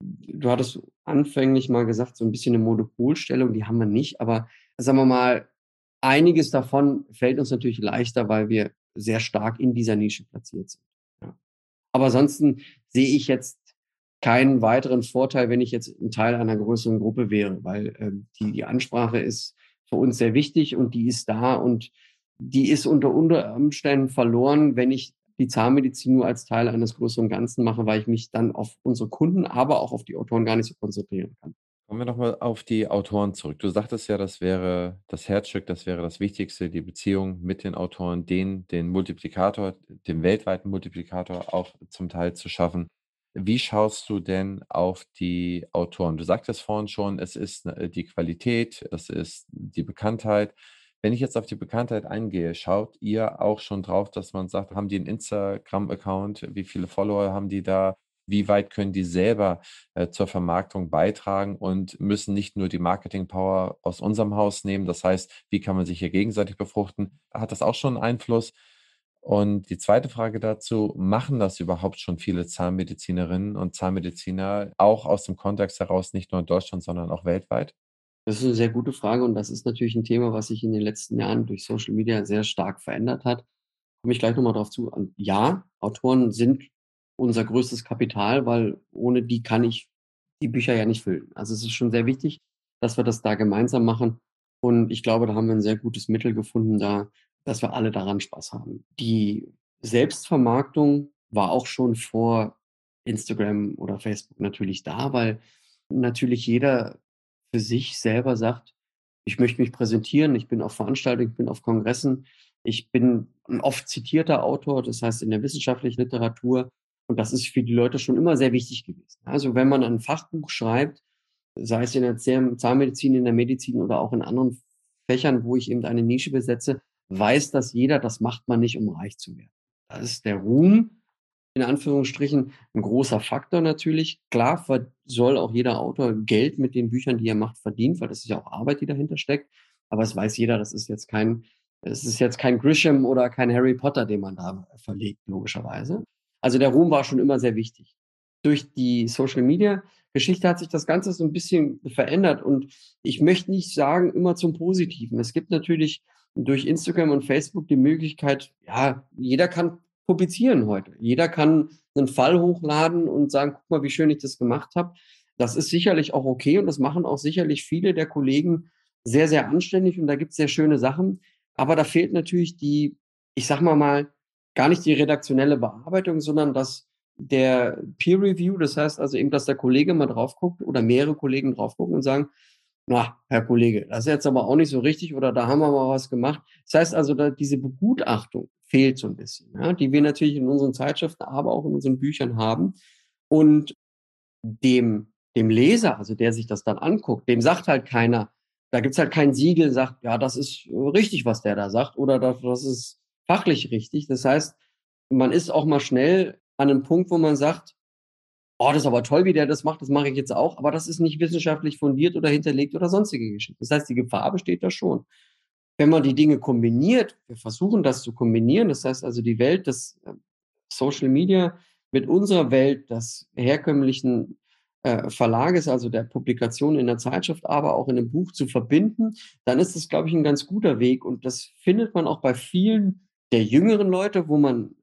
du hattest anfänglich mal gesagt, so ein bisschen eine Monopolstellung, die haben wir nicht. Aber sagen wir mal, einiges davon fällt uns natürlich leichter, weil wir sehr stark in dieser Nische platziert sind. Ja. Aber ansonsten sehe ich jetzt keinen weiteren Vorteil, wenn ich jetzt ein Teil einer größeren Gruppe wäre, weil ähm, die, die Ansprache ist für uns sehr wichtig und die ist da und die ist unter Umständen verloren, wenn ich die Zahnmedizin nur als Teil eines größeren Ganzen mache, weil ich mich dann auf unsere Kunden, aber auch auf die Autoren gar nicht so konzentrieren kann. Kommen wir nochmal auf die Autoren zurück. Du sagtest ja, das wäre das Herzstück, das wäre das Wichtigste, die Beziehung mit den Autoren, den, den Multiplikator, den weltweiten Multiplikator auch zum Teil zu schaffen. Wie schaust du denn auf die Autoren? Du sagtest vorhin schon, es ist äh, die Qualität, es ist die Bekanntheit. Wenn ich jetzt auf die Bekanntheit eingehe, schaut ihr auch schon drauf, dass man sagt, haben die einen Instagram-Account? Wie viele Follower haben die da? Wie weit können die selber äh, zur Vermarktung beitragen und müssen nicht nur die Marketing-Power aus unserem Haus nehmen? Das heißt, wie kann man sich hier gegenseitig befruchten? Hat das auch schon einen Einfluss? Und die zweite Frage dazu, machen das überhaupt schon viele Zahnmedizinerinnen und Zahnmediziner auch aus dem Kontext heraus, nicht nur in Deutschland, sondern auch weltweit? Das ist eine sehr gute Frage und das ist natürlich ein Thema, was sich in den letzten Jahren durch Social Media sehr stark verändert hat. Komme ich gleich nochmal darauf zu. Ja, Autoren sind unser größtes Kapital, weil ohne die kann ich die Bücher ja nicht füllen. Also es ist schon sehr wichtig, dass wir das da gemeinsam machen. Und ich glaube, da haben wir ein sehr gutes Mittel gefunden, da dass wir alle daran Spaß haben. Die Selbstvermarktung war auch schon vor Instagram oder Facebook natürlich da, weil natürlich jeder für sich selber sagt, ich möchte mich präsentieren, ich bin auf Veranstaltungen, ich bin auf Kongressen, ich bin ein oft zitierter Autor, das heißt in der wissenschaftlichen Literatur. Und das ist für die Leute schon immer sehr wichtig gewesen. Also wenn man ein Fachbuch schreibt, sei es in der Zahnmedizin, in der Medizin oder auch in anderen Fächern, wo ich eben eine Nische besetze, weiß das jeder, das macht man nicht, um reich zu werden. Da ist der Ruhm in Anführungsstrichen ein großer Faktor natürlich. Klar soll auch jeder Autor Geld mit den Büchern, die er macht, verdienen, weil das ist ja auch Arbeit, die dahinter steckt. Aber es weiß jeder, das ist jetzt kein, es ist jetzt kein Grisham oder kein Harry Potter, den man da verlegt, logischerweise. Also der Ruhm war schon immer sehr wichtig. Durch die Social Media Geschichte hat sich das Ganze so ein bisschen verändert und ich möchte nicht sagen immer zum Positiven. Es gibt natürlich durch Instagram und Facebook die Möglichkeit, ja, jeder kann publizieren heute. Jeder kann einen Fall hochladen und sagen, guck mal, wie schön ich das gemacht habe. Das ist sicherlich auch okay und das machen auch sicherlich viele der Kollegen sehr, sehr anständig und da gibt es sehr schöne Sachen. Aber da fehlt natürlich die, ich sag mal mal, gar nicht die redaktionelle Bearbeitung, sondern das der Peer Review, das heißt also eben, dass der Kollege mal drauf guckt oder mehrere Kollegen drauf gucken und sagen, na, Herr Kollege, das ist jetzt aber auch nicht so richtig oder da haben wir mal was gemacht. Das heißt also, diese Begutachtung fehlt so ein bisschen, ja, die wir natürlich in unseren Zeitschriften, aber auch in unseren Büchern haben. Und dem, dem Leser, also der sich das dann anguckt, dem sagt halt keiner, da gibt's halt kein Siegel, sagt, ja, das ist richtig, was der da sagt, oder das, das ist fachlich richtig. Das heißt, man ist auch mal schnell an einem Punkt, wo man sagt, oh, das ist aber toll, wie der das macht, das mache ich jetzt auch, aber das ist nicht wissenschaftlich fundiert oder hinterlegt oder sonstige Geschichte. Das heißt, die Gefahr besteht da schon. Wenn man die Dinge kombiniert, wir versuchen das zu kombinieren, das heißt also die Welt des äh, Social Media mit unserer Welt des herkömmlichen äh, Verlages, also der Publikation in der Zeitschrift, aber auch in einem Buch zu verbinden, dann ist das, glaube ich, ein ganz guter Weg. Und das findet man auch bei vielen der jüngeren Leute, wo man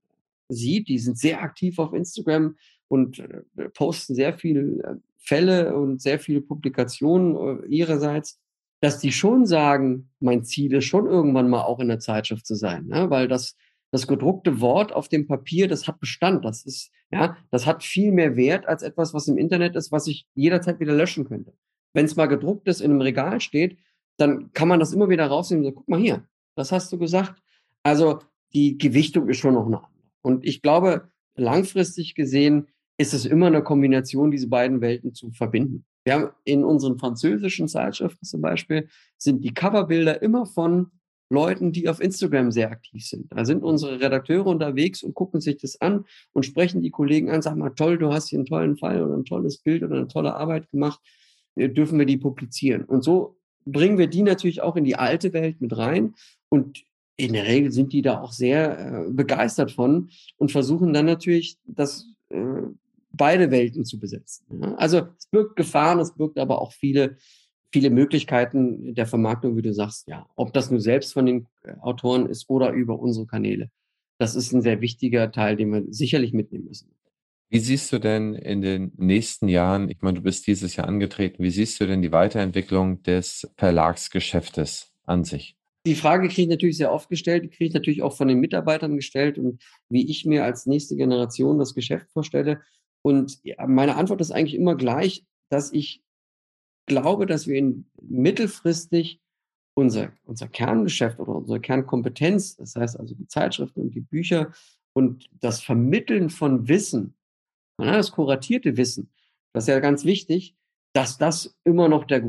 sieht, die sind sehr aktiv auf Instagram und äh, posten sehr viele äh, Fälle und sehr viele Publikationen ihrerseits, dass die schon sagen, mein Ziel ist schon irgendwann mal auch in der Zeitschrift zu sein, ne? weil das das gedruckte Wort auf dem Papier, das hat Bestand. Das ist, ja, das hat viel mehr Wert als etwas, was im Internet ist, was ich jederzeit wieder löschen könnte. Wenn es mal gedruckt ist, in einem Regal steht, dann kann man das immer wieder rausnehmen sagen, guck mal hier, das hast du gesagt. Also die Gewichtung ist schon noch eine andere. Und ich glaube, langfristig gesehen ist es immer eine Kombination, diese beiden Welten zu verbinden. Wir haben in unseren französischen Zeitschriften zum Beispiel sind die Coverbilder immer von Leuten, die auf Instagram sehr aktiv sind. Da sind unsere Redakteure unterwegs und gucken sich das an und sprechen die Kollegen an, sag mal, toll, du hast hier einen tollen Fall oder ein tolles Bild oder eine tolle Arbeit gemacht, äh, dürfen wir die publizieren. Und so bringen wir die natürlich auch in die alte Welt mit rein und in der Regel sind die da auch sehr äh, begeistert von und versuchen dann natürlich, das äh, beide Welten zu besetzen. Ja? Also es birgt Gefahren, es birgt aber auch viele viele Möglichkeiten der Vermarktung, wie du sagst, ja. Ob das nur selbst von den äh, Autoren ist oder über unsere Kanäle. Das ist ein sehr wichtiger Teil, den wir sicherlich mitnehmen müssen. Wie siehst du denn in den nächsten Jahren, ich meine, du bist dieses Jahr angetreten, wie siehst du denn die Weiterentwicklung des Verlagsgeschäftes an sich? Die Frage kriege ich natürlich sehr oft gestellt, kriege ich natürlich auch von den Mitarbeitern gestellt und wie ich mir als nächste Generation das Geschäft vorstelle. Und meine Antwort ist eigentlich immer gleich, dass ich glaube, dass wir in mittelfristig unser, unser Kerngeschäft oder unsere Kernkompetenz, das heißt also die Zeitschriften und die Bücher und das Vermitteln von Wissen, das kuratierte Wissen, das ist ja ganz wichtig, dass das immer noch der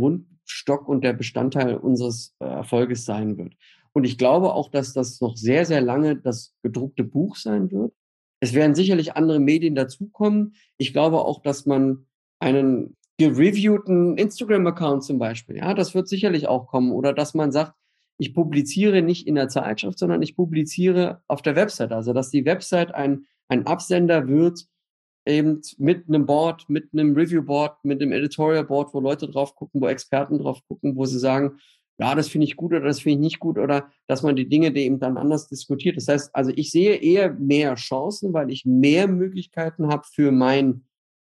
Grundstock und der Bestandteil unseres äh, Erfolges sein wird. Und ich glaube auch, dass das noch sehr, sehr lange das gedruckte Buch sein wird. Es werden sicherlich andere Medien dazukommen. Ich glaube auch, dass man einen gereviewten Instagram-Account zum Beispiel. Ja, das wird sicherlich auch kommen. Oder dass man sagt, ich publiziere nicht in der Zeitschrift, sondern ich publiziere auf der Website. Also, dass die Website ein, ein Absender wird, eben mit einem Board, mit einem Review-Board, mit einem Editorial-Board, wo Leute drauf gucken, wo Experten drauf gucken, wo sie sagen, ja, das finde ich gut oder das finde ich nicht gut oder dass man die Dinge die eben dann anders diskutiert. Das heißt, also ich sehe eher mehr Chancen, weil ich mehr Möglichkeiten habe für mein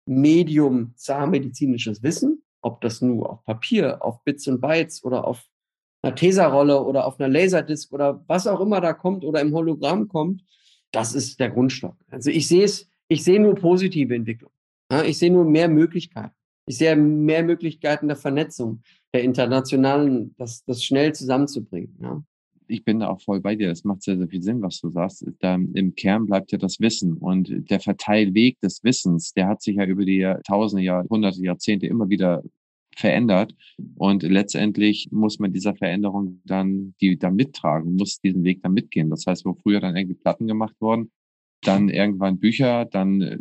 Medium zahnmedizinisches Wissen, ob das nur auf Papier, auf Bits und Bytes oder auf einer Tesa-Rolle oder auf einer Laserdisc oder was auch immer da kommt oder im Hologramm kommt, das ist der Grundstock. Also ich sehe es, ich sehe nur positive Entwicklung. Ja, ich sehe nur mehr Möglichkeiten. Ich sehe mehr Möglichkeiten der Vernetzung, der internationalen, das, das schnell zusammenzubringen. Ja ich bin da auch voll bei dir. Das macht sehr, sehr viel Sinn, was du sagst. Da Im Kern bleibt ja das Wissen und der Verteilweg des Wissens, der hat sich ja über die Tausende, Jahrhunderte, Jahrzehnte immer wieder verändert und letztendlich muss man dieser Veränderung dann die da mittragen, muss diesen Weg dann mitgehen. Das heißt, wo früher dann irgendwie Platten gemacht wurden, dann irgendwann Bücher, dann, äh,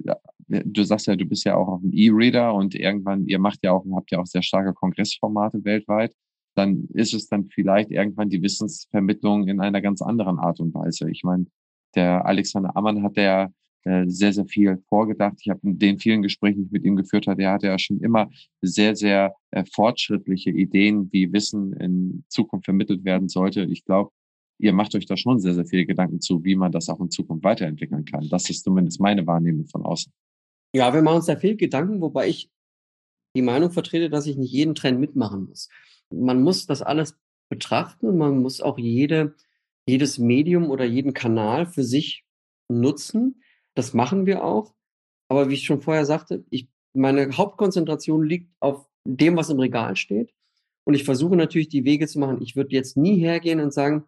du sagst ja, du bist ja auch auf dem E-Reader und irgendwann, ihr macht ja auch, habt ja auch sehr starke Kongressformate weltweit, dann ist es dann vielleicht irgendwann die Wissensvermittlung in einer ganz anderen Art und Weise. Ich meine, der Alexander Ammann hat ja äh, sehr, sehr viel vorgedacht. Ich habe in den vielen Gesprächen, die ich mit ihm geführt habe, er hatte ja schon immer sehr, sehr äh, fortschrittliche Ideen, wie Wissen in Zukunft vermittelt werden sollte. Ich glaube, ihr macht euch da schon sehr, sehr viele Gedanken zu, wie man das auch in Zukunft weiterentwickeln kann. Das ist zumindest meine Wahrnehmung von außen. Ja, wir machen uns da viel Gedanken, wobei ich die Meinung vertrete, dass ich nicht jeden Trend mitmachen muss. Man muss das alles betrachten und man muss auch jede, jedes Medium oder jeden Kanal für sich nutzen. Das machen wir auch. Aber wie ich schon vorher sagte, ich, meine Hauptkonzentration liegt auf dem, was im Regal steht. Und ich versuche natürlich die Wege zu machen. Ich würde jetzt nie hergehen und sagen,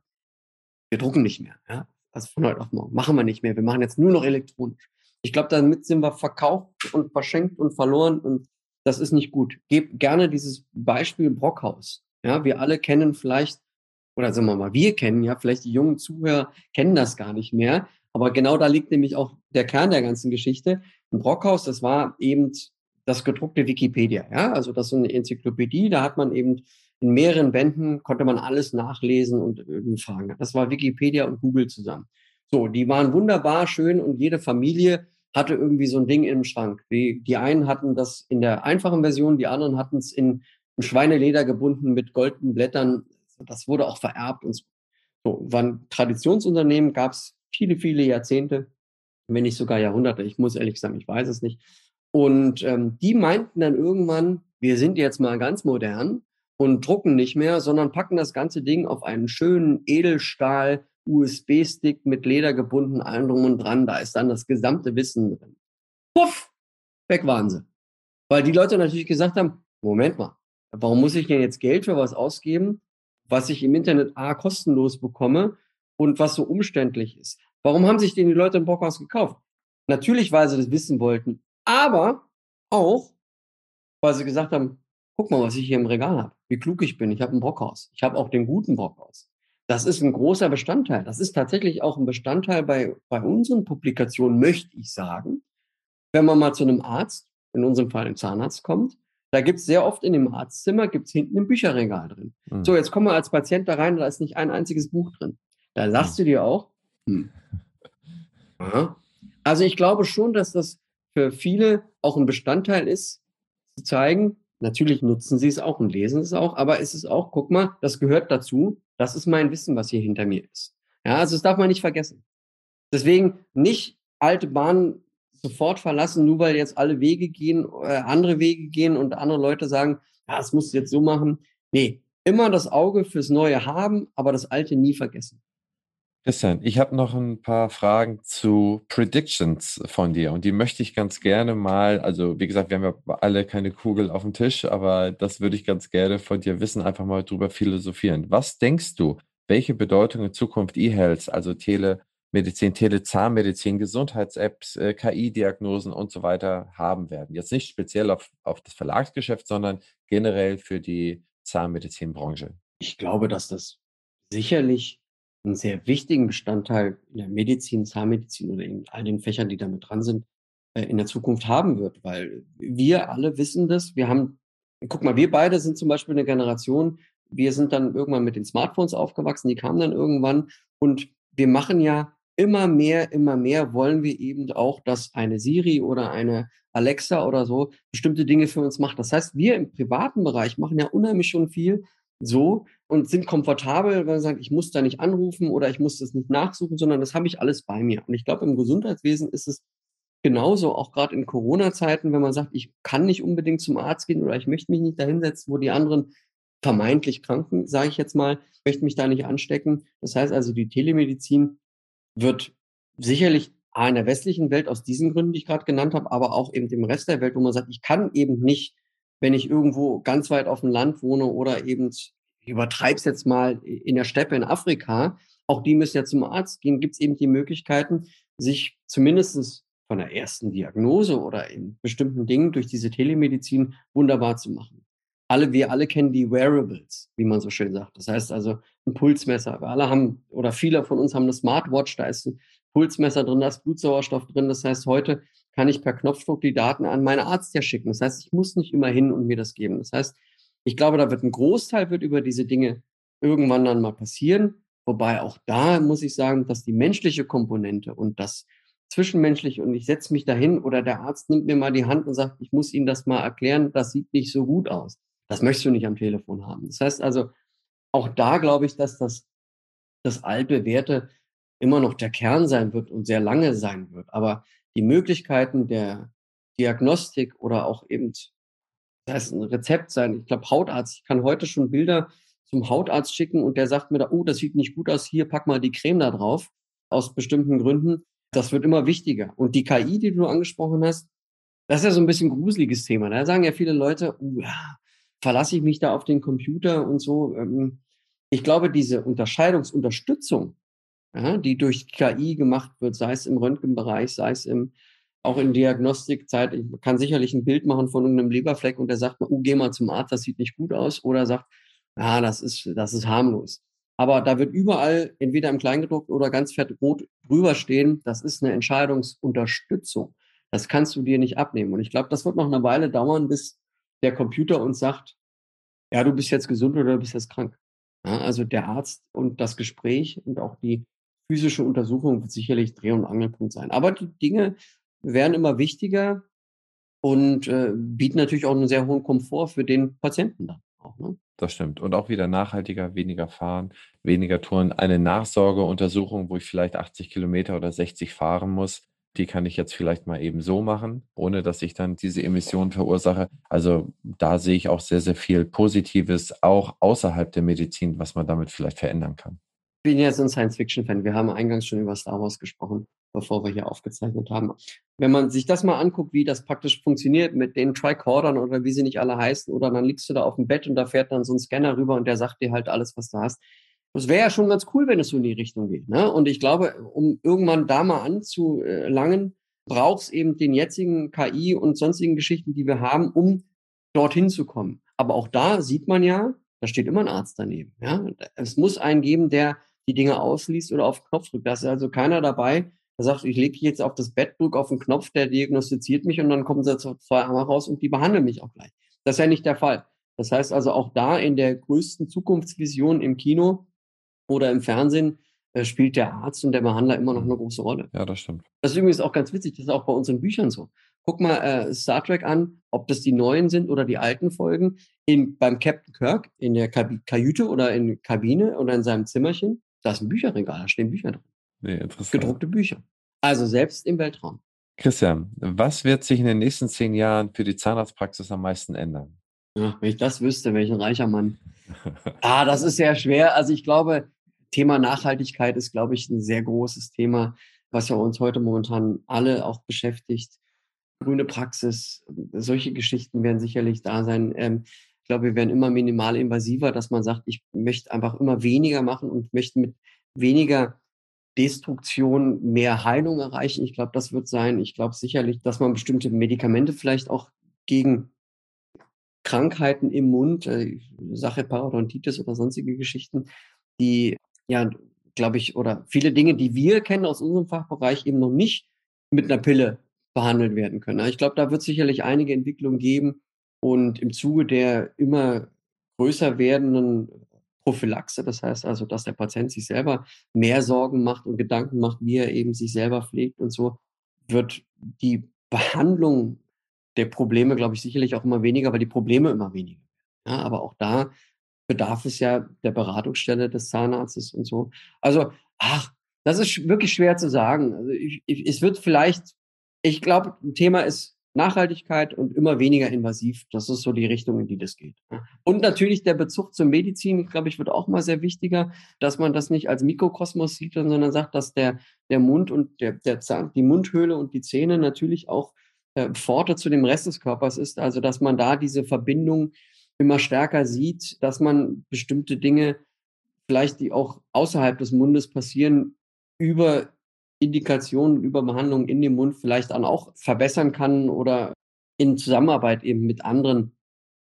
wir drucken nicht mehr. Ja? Also von heute auf morgen. Machen wir nicht mehr. Wir machen jetzt nur noch elektronisch. Ich glaube, damit sind wir verkauft und verschenkt und verloren und das ist nicht gut. Gebt gerne dieses Beispiel Brockhaus. Ja, wir alle kennen vielleicht, oder sagen wir mal, wir kennen ja, vielleicht die jungen Zuhörer kennen das gar nicht mehr. Aber genau da liegt nämlich auch der Kern der ganzen Geschichte. Ein Brockhaus, das war eben das gedruckte Wikipedia. Ja, also das ist eine Enzyklopädie. Da hat man eben in mehreren Bänden konnte man alles nachlesen und fragen. Das war Wikipedia und Google zusammen. So, die waren wunderbar schön und jede Familie hatte irgendwie so ein Ding im Schrank. Die, die einen hatten das in der einfachen Version, die anderen hatten es in, in Schweineleder gebunden mit goldenen Blättern. Das wurde auch vererbt und so. so war ein Traditionsunternehmen, gab es viele, viele Jahrzehnte, wenn nicht sogar Jahrhunderte. Ich muss ehrlich sagen, ich weiß es nicht. Und ähm, die meinten dann irgendwann, wir sind jetzt mal ganz modern und drucken nicht mehr, sondern packen das ganze Ding auf einen schönen Edelstahl USB-Stick mit Leder gebunden, allem drum und dran. Da ist dann das gesamte Wissen drin. Puff! Weg waren sie. Weil die Leute natürlich gesagt haben, Moment mal, warum muss ich denn jetzt Geld für was ausgeben, was ich im Internet A kostenlos bekomme und was so umständlich ist? Warum haben sich denn die Leute im Brockhaus gekauft? Natürlich, weil sie das wissen wollten, aber auch, weil sie gesagt haben, guck mal, was ich hier im Regal habe, wie klug ich bin, ich habe ein Brockhaus. Ich habe auch den guten Brockhaus. Das ist ein großer Bestandteil. Das ist tatsächlich auch ein Bestandteil bei, bei unseren Publikationen, möchte ich sagen. Wenn man mal zu einem Arzt, in unserem Fall einem Zahnarzt kommt, da gibt es sehr oft in dem Arztzimmer, gibt es hinten ein Bücherregal drin. Mhm. So, jetzt kommen wir als Patient da rein, da ist nicht ein einziges Buch drin. Da sagst mhm. du dir auch, hm. Also ich glaube schon, dass das für viele auch ein Bestandteil ist, zu zeigen, natürlich nutzen sie es auch und lesen es auch, aber es ist auch, guck mal, das gehört dazu, das ist mein Wissen, was hier hinter mir ist. Ja, also das darf man nicht vergessen. Deswegen nicht alte Bahnen sofort verlassen, nur weil jetzt alle Wege gehen, äh, andere Wege gehen und andere Leute sagen, ja, das musst du jetzt so machen. Nee, immer das Auge fürs Neue haben, aber das Alte nie vergessen. Christian, ich habe noch ein paar Fragen zu Predictions von dir und die möchte ich ganz gerne mal, also wie gesagt, wir haben ja alle keine Kugel auf dem Tisch, aber das würde ich ganz gerne von dir wissen, einfach mal drüber philosophieren. Was denkst du, welche Bedeutung in Zukunft E-Health, also Telemedizin, Telezahnmedizin, Gesundheits-Apps, äh, KI-Diagnosen und so weiter haben werden? Jetzt nicht speziell auf, auf das Verlagsgeschäft, sondern generell für die Zahnmedizinbranche. Ich glaube, dass das sicherlich einen sehr wichtigen Bestandteil in der Medizin, Zahnmedizin oder in all den Fächern, die damit dran sind, äh, in der Zukunft haben wird. Weil wir alle wissen das. Wir haben, guck mal, wir beide sind zum Beispiel eine Generation, wir sind dann irgendwann mit den Smartphones aufgewachsen, die kamen dann irgendwann und wir machen ja immer mehr, immer mehr wollen wir eben auch, dass eine Siri oder eine Alexa oder so bestimmte Dinge für uns macht. Das heißt, wir im privaten Bereich machen ja unheimlich schon viel, so und sind komfortabel, weil man sagt, ich muss da nicht anrufen oder ich muss das nicht nachsuchen, sondern das habe ich alles bei mir. Und ich glaube, im Gesundheitswesen ist es genauso, auch gerade in Corona-Zeiten, wenn man sagt, ich kann nicht unbedingt zum Arzt gehen oder ich möchte mich nicht dahinsetzen, wo die anderen vermeintlich Kranken, sage ich jetzt mal, möchte mich da nicht anstecken. Das heißt also, die Telemedizin wird sicherlich in der westlichen Welt aus diesen Gründen, die ich gerade genannt habe, aber auch eben im Rest der Welt, wo man sagt, ich kann eben nicht wenn ich irgendwo ganz weit auf dem Land wohne oder eben, ich übertreibe es jetzt mal, in der Steppe in Afrika, auch die müssen ja zum Arzt gehen, gibt es eben die Möglichkeiten, sich zumindest von der ersten Diagnose oder in bestimmten Dingen durch diese Telemedizin wunderbar zu machen. Alle, wir alle kennen die Wearables, wie man so schön sagt. Das heißt also ein Pulsmesser. Wir alle haben oder viele von uns haben eine Smartwatch, da ist ein Pulsmesser drin, da ist Blutsauerstoff drin. Das heißt, heute kann ich per Knopfdruck die Daten an meine Arzt ja schicken. Das heißt, ich muss nicht immer hin und mir das geben. Das heißt, ich glaube, da wird ein Großteil wird über diese Dinge irgendwann dann mal passieren. Wobei auch da muss ich sagen, dass die menschliche Komponente und das Zwischenmenschliche und ich setze mich dahin oder der Arzt nimmt mir mal die Hand und sagt, ich muss Ihnen das mal erklären, das sieht nicht so gut aus. Das möchtest du nicht am Telefon haben. Das heißt also, auch da glaube ich, dass das, das altbewährte immer noch der Kern sein wird und sehr lange sein wird. Aber die Möglichkeiten der Diagnostik oder auch eben, das heißt ein Rezept sein, ich glaube Hautarzt, ich kann heute schon Bilder zum Hautarzt schicken und der sagt mir da, oh, das sieht nicht gut aus, hier pack mal die Creme da drauf, aus bestimmten Gründen. Das wird immer wichtiger. Und die KI, die du angesprochen hast, das ist ja so ein bisschen ein gruseliges Thema. Da sagen ja viele Leute, oh, ja, verlasse ich mich da auf den Computer und so. Ähm, ich glaube, diese Unterscheidungsunterstützung, ja, die durch KI gemacht wird, sei es im Röntgenbereich, sei es im, auch in Diagnostikzeit, ich kann sicherlich ein Bild machen von irgendeinem Leberfleck und der sagt, oh, geh mal zum Arzt, das sieht nicht gut aus, oder sagt, ja, das ist, das ist harmlos. Aber da wird überall entweder im Kleingedruckt oder ganz fett rot drüber stehen, das ist eine Entscheidungsunterstützung. Das kannst du dir nicht abnehmen. Und ich glaube, das wird noch eine Weile dauern, bis der Computer uns sagt, ja, du bist jetzt gesund oder du bist jetzt krank. Ja, also der Arzt und das Gespräch und auch die physische Untersuchung wird sicherlich Dreh- und Angelpunkt sein. Aber die Dinge werden immer wichtiger und äh, bieten natürlich auch einen sehr hohen Komfort für den Patienten dann auch. Ne? Das stimmt. Und auch wieder nachhaltiger, weniger fahren, weniger Touren. Eine Nachsorgeuntersuchung, wo ich vielleicht 80 Kilometer oder 60 fahren muss, die kann ich jetzt vielleicht mal eben so machen, ohne dass ich dann diese Emissionen verursache. Also da sehe ich auch sehr, sehr viel Positives, auch außerhalb der Medizin, was man damit vielleicht verändern kann. Bin ja so ein Science-Fiction-Fan. Wir haben eingangs schon über Star Wars gesprochen, bevor wir hier aufgezeichnet haben. Wenn man sich das mal anguckt, wie das praktisch funktioniert mit den Tricordern oder wie sie nicht alle heißen, oder dann liegst du da auf dem Bett und da fährt dann so ein Scanner rüber und der sagt dir halt alles, was du hast. Das wäre ja schon ganz cool, wenn es so in die Richtung geht. Ne? Und ich glaube, um irgendwann da mal anzulangen, braucht es eben den jetzigen KI und sonstigen Geschichten, die wir haben, um dorthin zu kommen. Aber auch da sieht man ja, da steht immer ein Arzt daneben. Ja? Es muss einen geben, der die Dinge ausliest oder auf den Knopf drückt. Da ist also keiner dabei, der sagt, ich lege jetzt auf das Bett, drücke auf den Knopf, der diagnostiziert mich und dann kommen sie zwei Arme raus und die behandeln mich auch gleich. Das ist ja nicht der Fall. Das heißt also auch da in der größten Zukunftsvision im Kino oder im Fernsehen äh, spielt der Arzt und der Behandler immer noch eine große Rolle. Ja, das stimmt. Das ist übrigens auch ganz witzig, das ist auch bei unseren Büchern so. Guck mal äh, Star Trek an, ob das die neuen sind oder die alten Folgen. In, beim Captain Kirk in der Kajüte oder in Kabine oder in seinem Zimmerchen, da ist ein Bücherregal, da stehen Bücher drin. Nee, interessant. Gedruckte Bücher. Also selbst im Weltraum. Christian, was wird sich in den nächsten zehn Jahren für die Zahnarztpraxis am meisten ändern? Ja, wenn ich das wüsste, welch ein reicher Mann. ah, das ist sehr schwer. Also ich glaube, Thema Nachhaltigkeit ist, glaube ich, ein sehr großes Thema, was ja uns heute momentan alle auch beschäftigt. Grüne Praxis, solche Geschichten werden sicherlich da sein. Ähm, ich glaube, wir werden immer minimal invasiver, dass man sagt, ich möchte einfach immer weniger machen und möchte mit weniger Destruktion mehr Heilung erreichen. Ich glaube, das wird sein. Ich glaube sicherlich, dass man bestimmte Medikamente vielleicht auch gegen Krankheiten im Mund, äh, Sache Parodontitis oder sonstige Geschichten, die ja, glaube ich, oder viele Dinge, die wir kennen aus unserem Fachbereich, eben noch nicht mit einer Pille behandelt werden können. Ich glaube, da wird sicherlich einige Entwicklungen geben und im Zuge der immer größer werdenden Prophylaxe, das heißt also, dass der Patient sich selber mehr Sorgen macht und Gedanken macht, wie er eben sich selber pflegt und so, wird die Behandlung der Probleme, glaube ich, sicherlich auch immer weniger, aber die Probleme immer weniger. Ja, aber auch da bedarf es ja der Beratungsstelle des Zahnarztes und so. Also, ach, das ist wirklich schwer zu sagen. Also ich, ich, es wird vielleicht, ich glaube, ein Thema ist Nachhaltigkeit und immer weniger invasiv. Das ist so die Richtung, in die das geht. Und natürlich der Bezug zur Medizin, glaube ich, wird auch mal sehr wichtiger, dass man das nicht als Mikrokosmos sieht, sondern sagt, dass der, der Mund und der, der Zahn, die Mundhöhle und die Zähne natürlich auch äh, Pforte zu dem Rest des Körpers ist. Also, dass man da diese Verbindung immer stärker sieht, dass man bestimmte Dinge vielleicht, die auch außerhalb des Mundes passieren, über Indikationen, über Behandlungen in dem Mund vielleicht dann auch verbessern kann oder in Zusammenarbeit eben mit anderen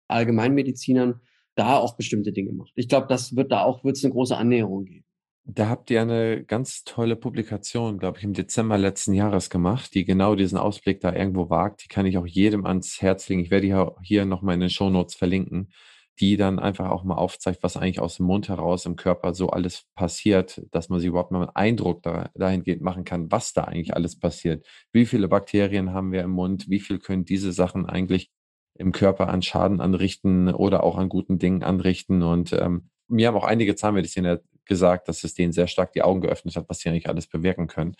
Allgemeinmedizinern da auch bestimmte Dinge macht. Ich glaube, das wird da auch, wird es eine große Annäherung geben. Da habt ihr eine ganz tolle Publikation, glaube ich, im Dezember letzten Jahres gemacht, die genau diesen Ausblick da irgendwo wagt. Die kann ich auch jedem ans Herz legen. Ich werde die hier nochmal in den Shownotes verlinken, die dann einfach auch mal aufzeigt, was eigentlich aus dem Mund heraus im Körper so alles passiert, dass man sich überhaupt mal einen Eindruck da, dahingehend machen kann, was da eigentlich alles passiert. Wie viele Bakterien haben wir im Mund? Wie viel können diese Sachen eigentlich im Körper an Schaden anrichten oder auch an guten Dingen anrichten? Und ähm, mir haben auch einige Zahnmediziner gesagt, dass es denen sehr stark die Augen geöffnet hat, was sie eigentlich alles bewirken können.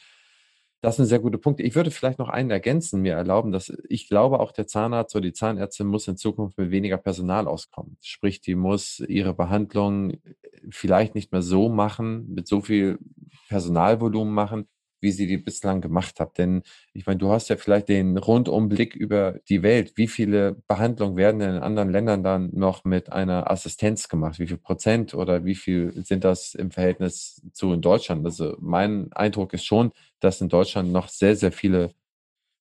Das sind sehr gute Punkte. Ich würde vielleicht noch einen ergänzen, mir erlauben, dass ich glaube, auch der Zahnarzt oder die Zahnärztin muss in Zukunft mit weniger Personal auskommen. Sprich, die muss ihre Behandlung vielleicht nicht mehr so machen, mit so viel Personalvolumen machen, wie sie die bislang gemacht hat. Denn ich meine, du hast ja vielleicht den Rundumblick über die Welt. Wie viele Behandlungen werden in anderen Ländern dann noch mit einer Assistenz gemacht? Wie viel Prozent oder wie viel sind das im Verhältnis zu in Deutschland? Also mein Eindruck ist schon, dass in Deutschland noch sehr, sehr viele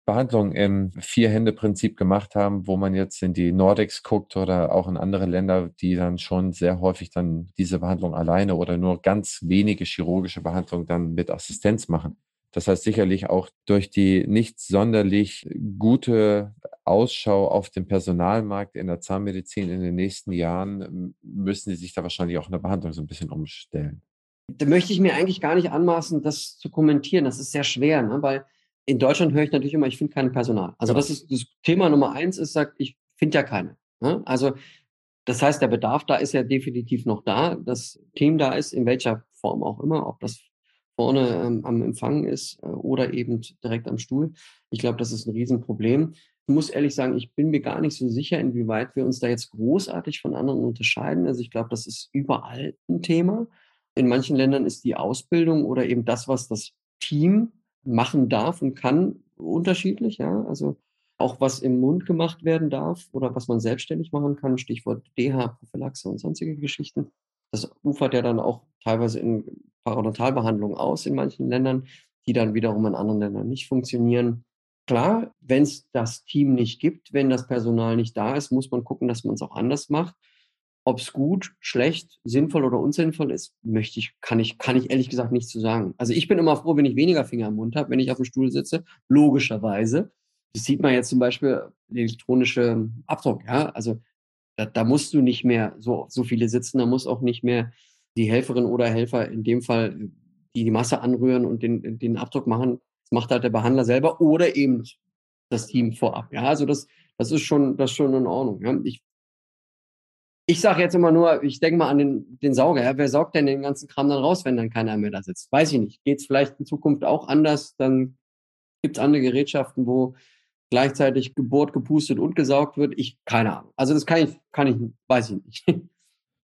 Behandlungen im Vier-Hände-Prinzip gemacht haben, wo man jetzt in die Nordics guckt oder auch in andere Länder, die dann schon sehr häufig dann diese Behandlung alleine oder nur ganz wenige chirurgische Behandlungen dann mit Assistenz machen. Das heißt sicherlich auch durch die nicht sonderlich gute Ausschau auf dem Personalmarkt in der Zahnmedizin in den nächsten Jahren müssen sie sich da wahrscheinlich auch in der Behandlung so ein bisschen umstellen. Da möchte ich mir eigentlich gar nicht anmaßen, das zu kommentieren. Das ist sehr schwer, ne? weil in Deutschland höre ich natürlich immer, ich finde kein Personal. Also das ist das Thema Nummer eins, ist, sagt, ich finde ja keine. Ne? Also das heißt, der Bedarf da ist ja definitiv noch da. Das Team da ist, in welcher Form auch immer, ob das vorne ähm, am Empfang ist äh, oder eben direkt am Stuhl. Ich glaube, das ist ein Riesenproblem. Ich muss ehrlich sagen, ich bin mir gar nicht so sicher, inwieweit wir uns da jetzt großartig von anderen unterscheiden. Also ich glaube, das ist überall ein Thema. In manchen Ländern ist die Ausbildung oder eben das, was das Team machen darf und kann, unterschiedlich. Ja, also auch was im Mund gemacht werden darf oder was man selbstständig machen kann, Stichwort DH-Prophylaxe und sonstige Geschichten. Das ufert ja dann auch teilweise in Parodontalbehandlungen aus in manchen Ländern, die dann wiederum in anderen Ländern nicht funktionieren. Klar, wenn es das Team nicht gibt, wenn das Personal nicht da ist, muss man gucken, dass man es auch anders macht. Ob es gut, schlecht, sinnvoll oder unsinnvoll ist, möchte ich, kann ich, kann ich ehrlich gesagt nicht zu sagen. Also ich bin immer froh, wenn ich weniger Finger im Mund habe, wenn ich auf dem Stuhl sitze, logischerweise. Das sieht man jetzt zum Beispiel elektronische Abdruck, ja. Also da, da musst du nicht mehr so, so viele sitzen, da muss auch nicht mehr die Helferin oder Helfer in dem Fall die, die Masse anrühren und den, den Abdruck machen. Das macht halt der Behandler selber oder eben das Team vorab. Ja, also das, das ist schon, das ist schon in Ordnung. Ja. Ich, ich sage jetzt immer nur, ich denke mal an den, den Sauger. Ja. Wer saugt denn den ganzen Kram dann raus, wenn dann keiner mehr da sitzt? Weiß ich nicht. Geht es vielleicht in Zukunft auch anders? Dann gibt es andere Gerätschaften, wo gleichzeitig gebohrt, gepustet und gesaugt wird. Ich, keine Ahnung. Also das kann ich, kann ich, weiß ich nicht.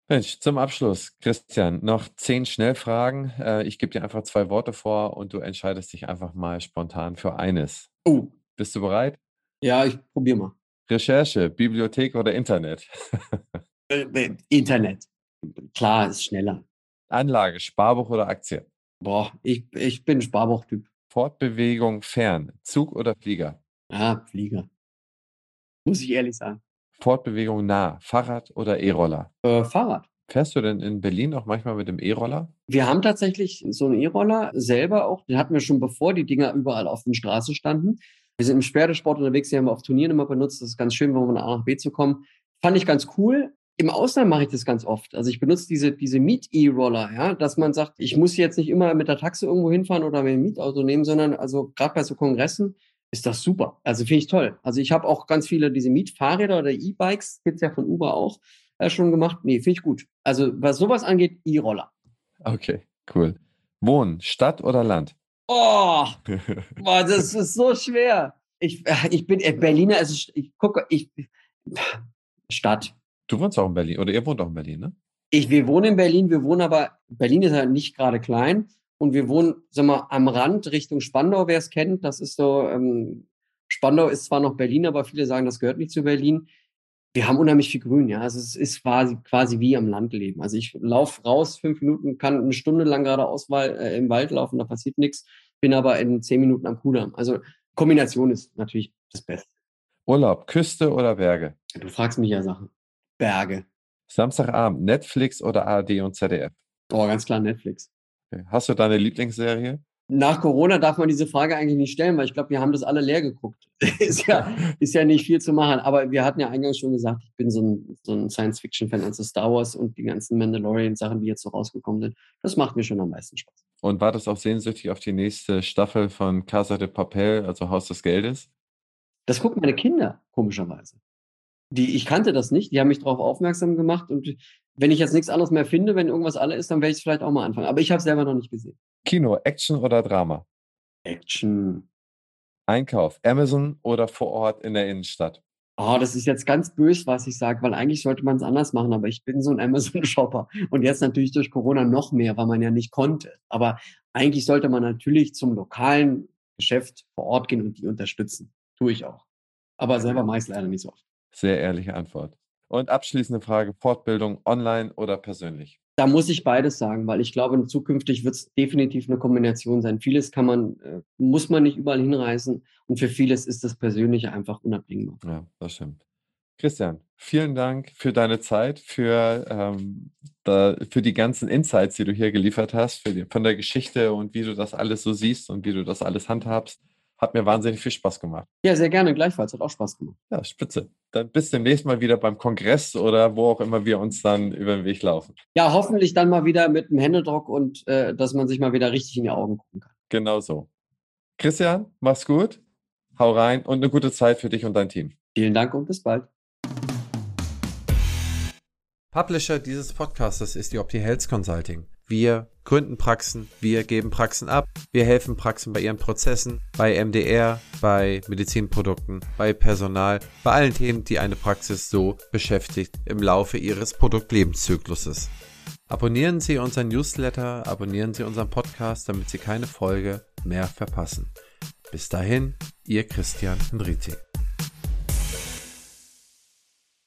Mensch, zum Abschluss, Christian, noch zehn Schnellfragen. Äh, ich gebe dir einfach zwei Worte vor und du entscheidest dich einfach mal spontan für eines. Oh. Bist du bereit? Ja, ich probiere mal. Recherche, Bibliothek oder Internet? Äh, äh, Internet. Klar, ist schneller. Anlage, Sparbuch oder Aktie? Boah, ich, ich bin Sparbuchtyp. Fortbewegung fern, Zug oder Flieger? Ja, Flieger. Muss ich ehrlich sagen. Fortbewegung nah, Fahrrad oder E-Roller? Äh, Fahrrad. Fährst du denn in Berlin auch manchmal mit dem E-Roller? Wir haben tatsächlich so einen E-Roller selber auch. Den hatten wir schon bevor die Dinger überall auf den Straßen standen. Wir sind im Pferdesport unterwegs, die haben wir auf Turnieren immer benutzt. Das ist ganz schön, wenn man von A nach B zu kommen. Fand ich ganz cool. Im Ausland mache ich das ganz oft. Also ich benutze diese, diese Miet-E-Roller, ja, dass man sagt, ich muss jetzt nicht immer mit der Taxe irgendwo hinfahren oder mit dem Mietauto nehmen, sondern also gerade bei so Kongressen ist das super. Also finde ich toll. Also ich habe auch ganz viele diese Mietfahrräder oder E-Bikes, gibt es ja von Uber auch äh, schon gemacht. Nee, finde ich gut. Also was sowas angeht, E-Roller. Okay, cool. Wohnen, Stadt oder Land? Oh, boah, das ist so schwer. Ich, äh, ich bin äh, Berliner, also ich gucke, ich Stadt. Du wohnst auch in Berlin oder ihr wohnt auch in Berlin, ne? Ich, wir wohnen in Berlin, wir wohnen aber, Berlin ist ja nicht gerade klein und wir wohnen, sag mal, am Rand Richtung Spandau, wer es kennt. Das ist so, ähm, Spandau ist zwar noch Berlin, aber viele sagen, das gehört nicht zu Berlin. Wir haben unheimlich viel Grün, ja. Also es ist quasi, quasi wie am Land leben. Also ich laufe raus, fünf Minuten, kann eine Stunde lang geradeaus äh, im Wald laufen, da passiert nichts. Bin aber in zehn Minuten am Kudamm. Also Kombination ist natürlich das Beste. Urlaub, Küste oder Berge? Du fragst mich ja Sachen. Berge. Samstagabend, Netflix oder ARD und ZDF? Oh, ganz klar Netflix. Okay. Hast du deine Lieblingsserie? Nach Corona darf man diese Frage eigentlich nicht stellen, weil ich glaube, wir haben das alle leer geguckt. ist, ja, ist ja nicht viel zu machen. Aber wir hatten ja eingangs schon gesagt, ich bin so ein, so ein Science-Fiction-Fan, also Star Wars und die ganzen Mandalorian-Sachen, die jetzt so rausgekommen sind. Das macht mir schon am meisten Spaß. Und war das auch sehnsüchtig auf die nächste Staffel von Casa de Papel, also Haus des Geldes? Das gucken meine Kinder, komischerweise. Die, ich kannte das nicht, die haben mich darauf aufmerksam gemacht und wenn ich jetzt nichts anderes mehr finde, wenn irgendwas alle ist, dann werde ich es vielleicht auch mal anfangen. Aber ich habe es selber noch nicht gesehen. Kino, Action oder Drama? Action. Einkauf, Amazon oder vor Ort in der Innenstadt? Oh, das ist jetzt ganz böse, was ich sage, weil eigentlich sollte man es anders machen, aber ich bin so ein Amazon-Shopper und jetzt natürlich durch Corona noch mehr, weil man ja nicht konnte. Aber eigentlich sollte man natürlich zum lokalen Geschäft vor Ort gehen und die unterstützen. Tue ich auch. Aber selber mache ich es leider nicht so oft. Sehr ehrliche Antwort. Und abschließende Frage, Fortbildung online oder persönlich? Da muss ich beides sagen, weil ich glaube, zukünftig wird es definitiv eine Kombination sein. Vieles kann man, äh, muss man nicht überall hinreisen und für vieles ist das Persönliche einfach unabdingbar. Ja, das stimmt. Christian, vielen Dank für deine Zeit, für, ähm, da, für die ganzen Insights, die du hier geliefert hast, die, von der Geschichte und wie du das alles so siehst und wie du das alles handhabst. Hat mir wahnsinnig viel Spaß gemacht. Ja, sehr gerne, gleichfalls. Hat auch Spaß gemacht. Ja, spitze. Dann bis demnächst mal wieder beim Kongress oder wo auch immer wir uns dann über den Weg laufen. Ja, hoffentlich dann mal wieder mit einem Händedruck und äh, dass man sich mal wieder richtig in die Augen gucken kann. Genau so. Christian, mach's gut. Hau rein und eine gute Zeit für dich und dein Team. Vielen Dank und bis bald. Publisher dieses Podcastes ist die Opti Health Consulting. Wir gründen Praxen, wir geben Praxen ab, wir helfen Praxen bei ihren Prozessen, bei MDR, bei Medizinprodukten, bei Personal, bei allen Themen, die eine Praxis so beschäftigt im Laufe ihres Produktlebenszykluses. Abonnieren Sie unseren Newsletter, abonnieren Sie unseren Podcast, damit Sie keine Folge mehr verpassen. Bis dahin, Ihr Christian Henrizi.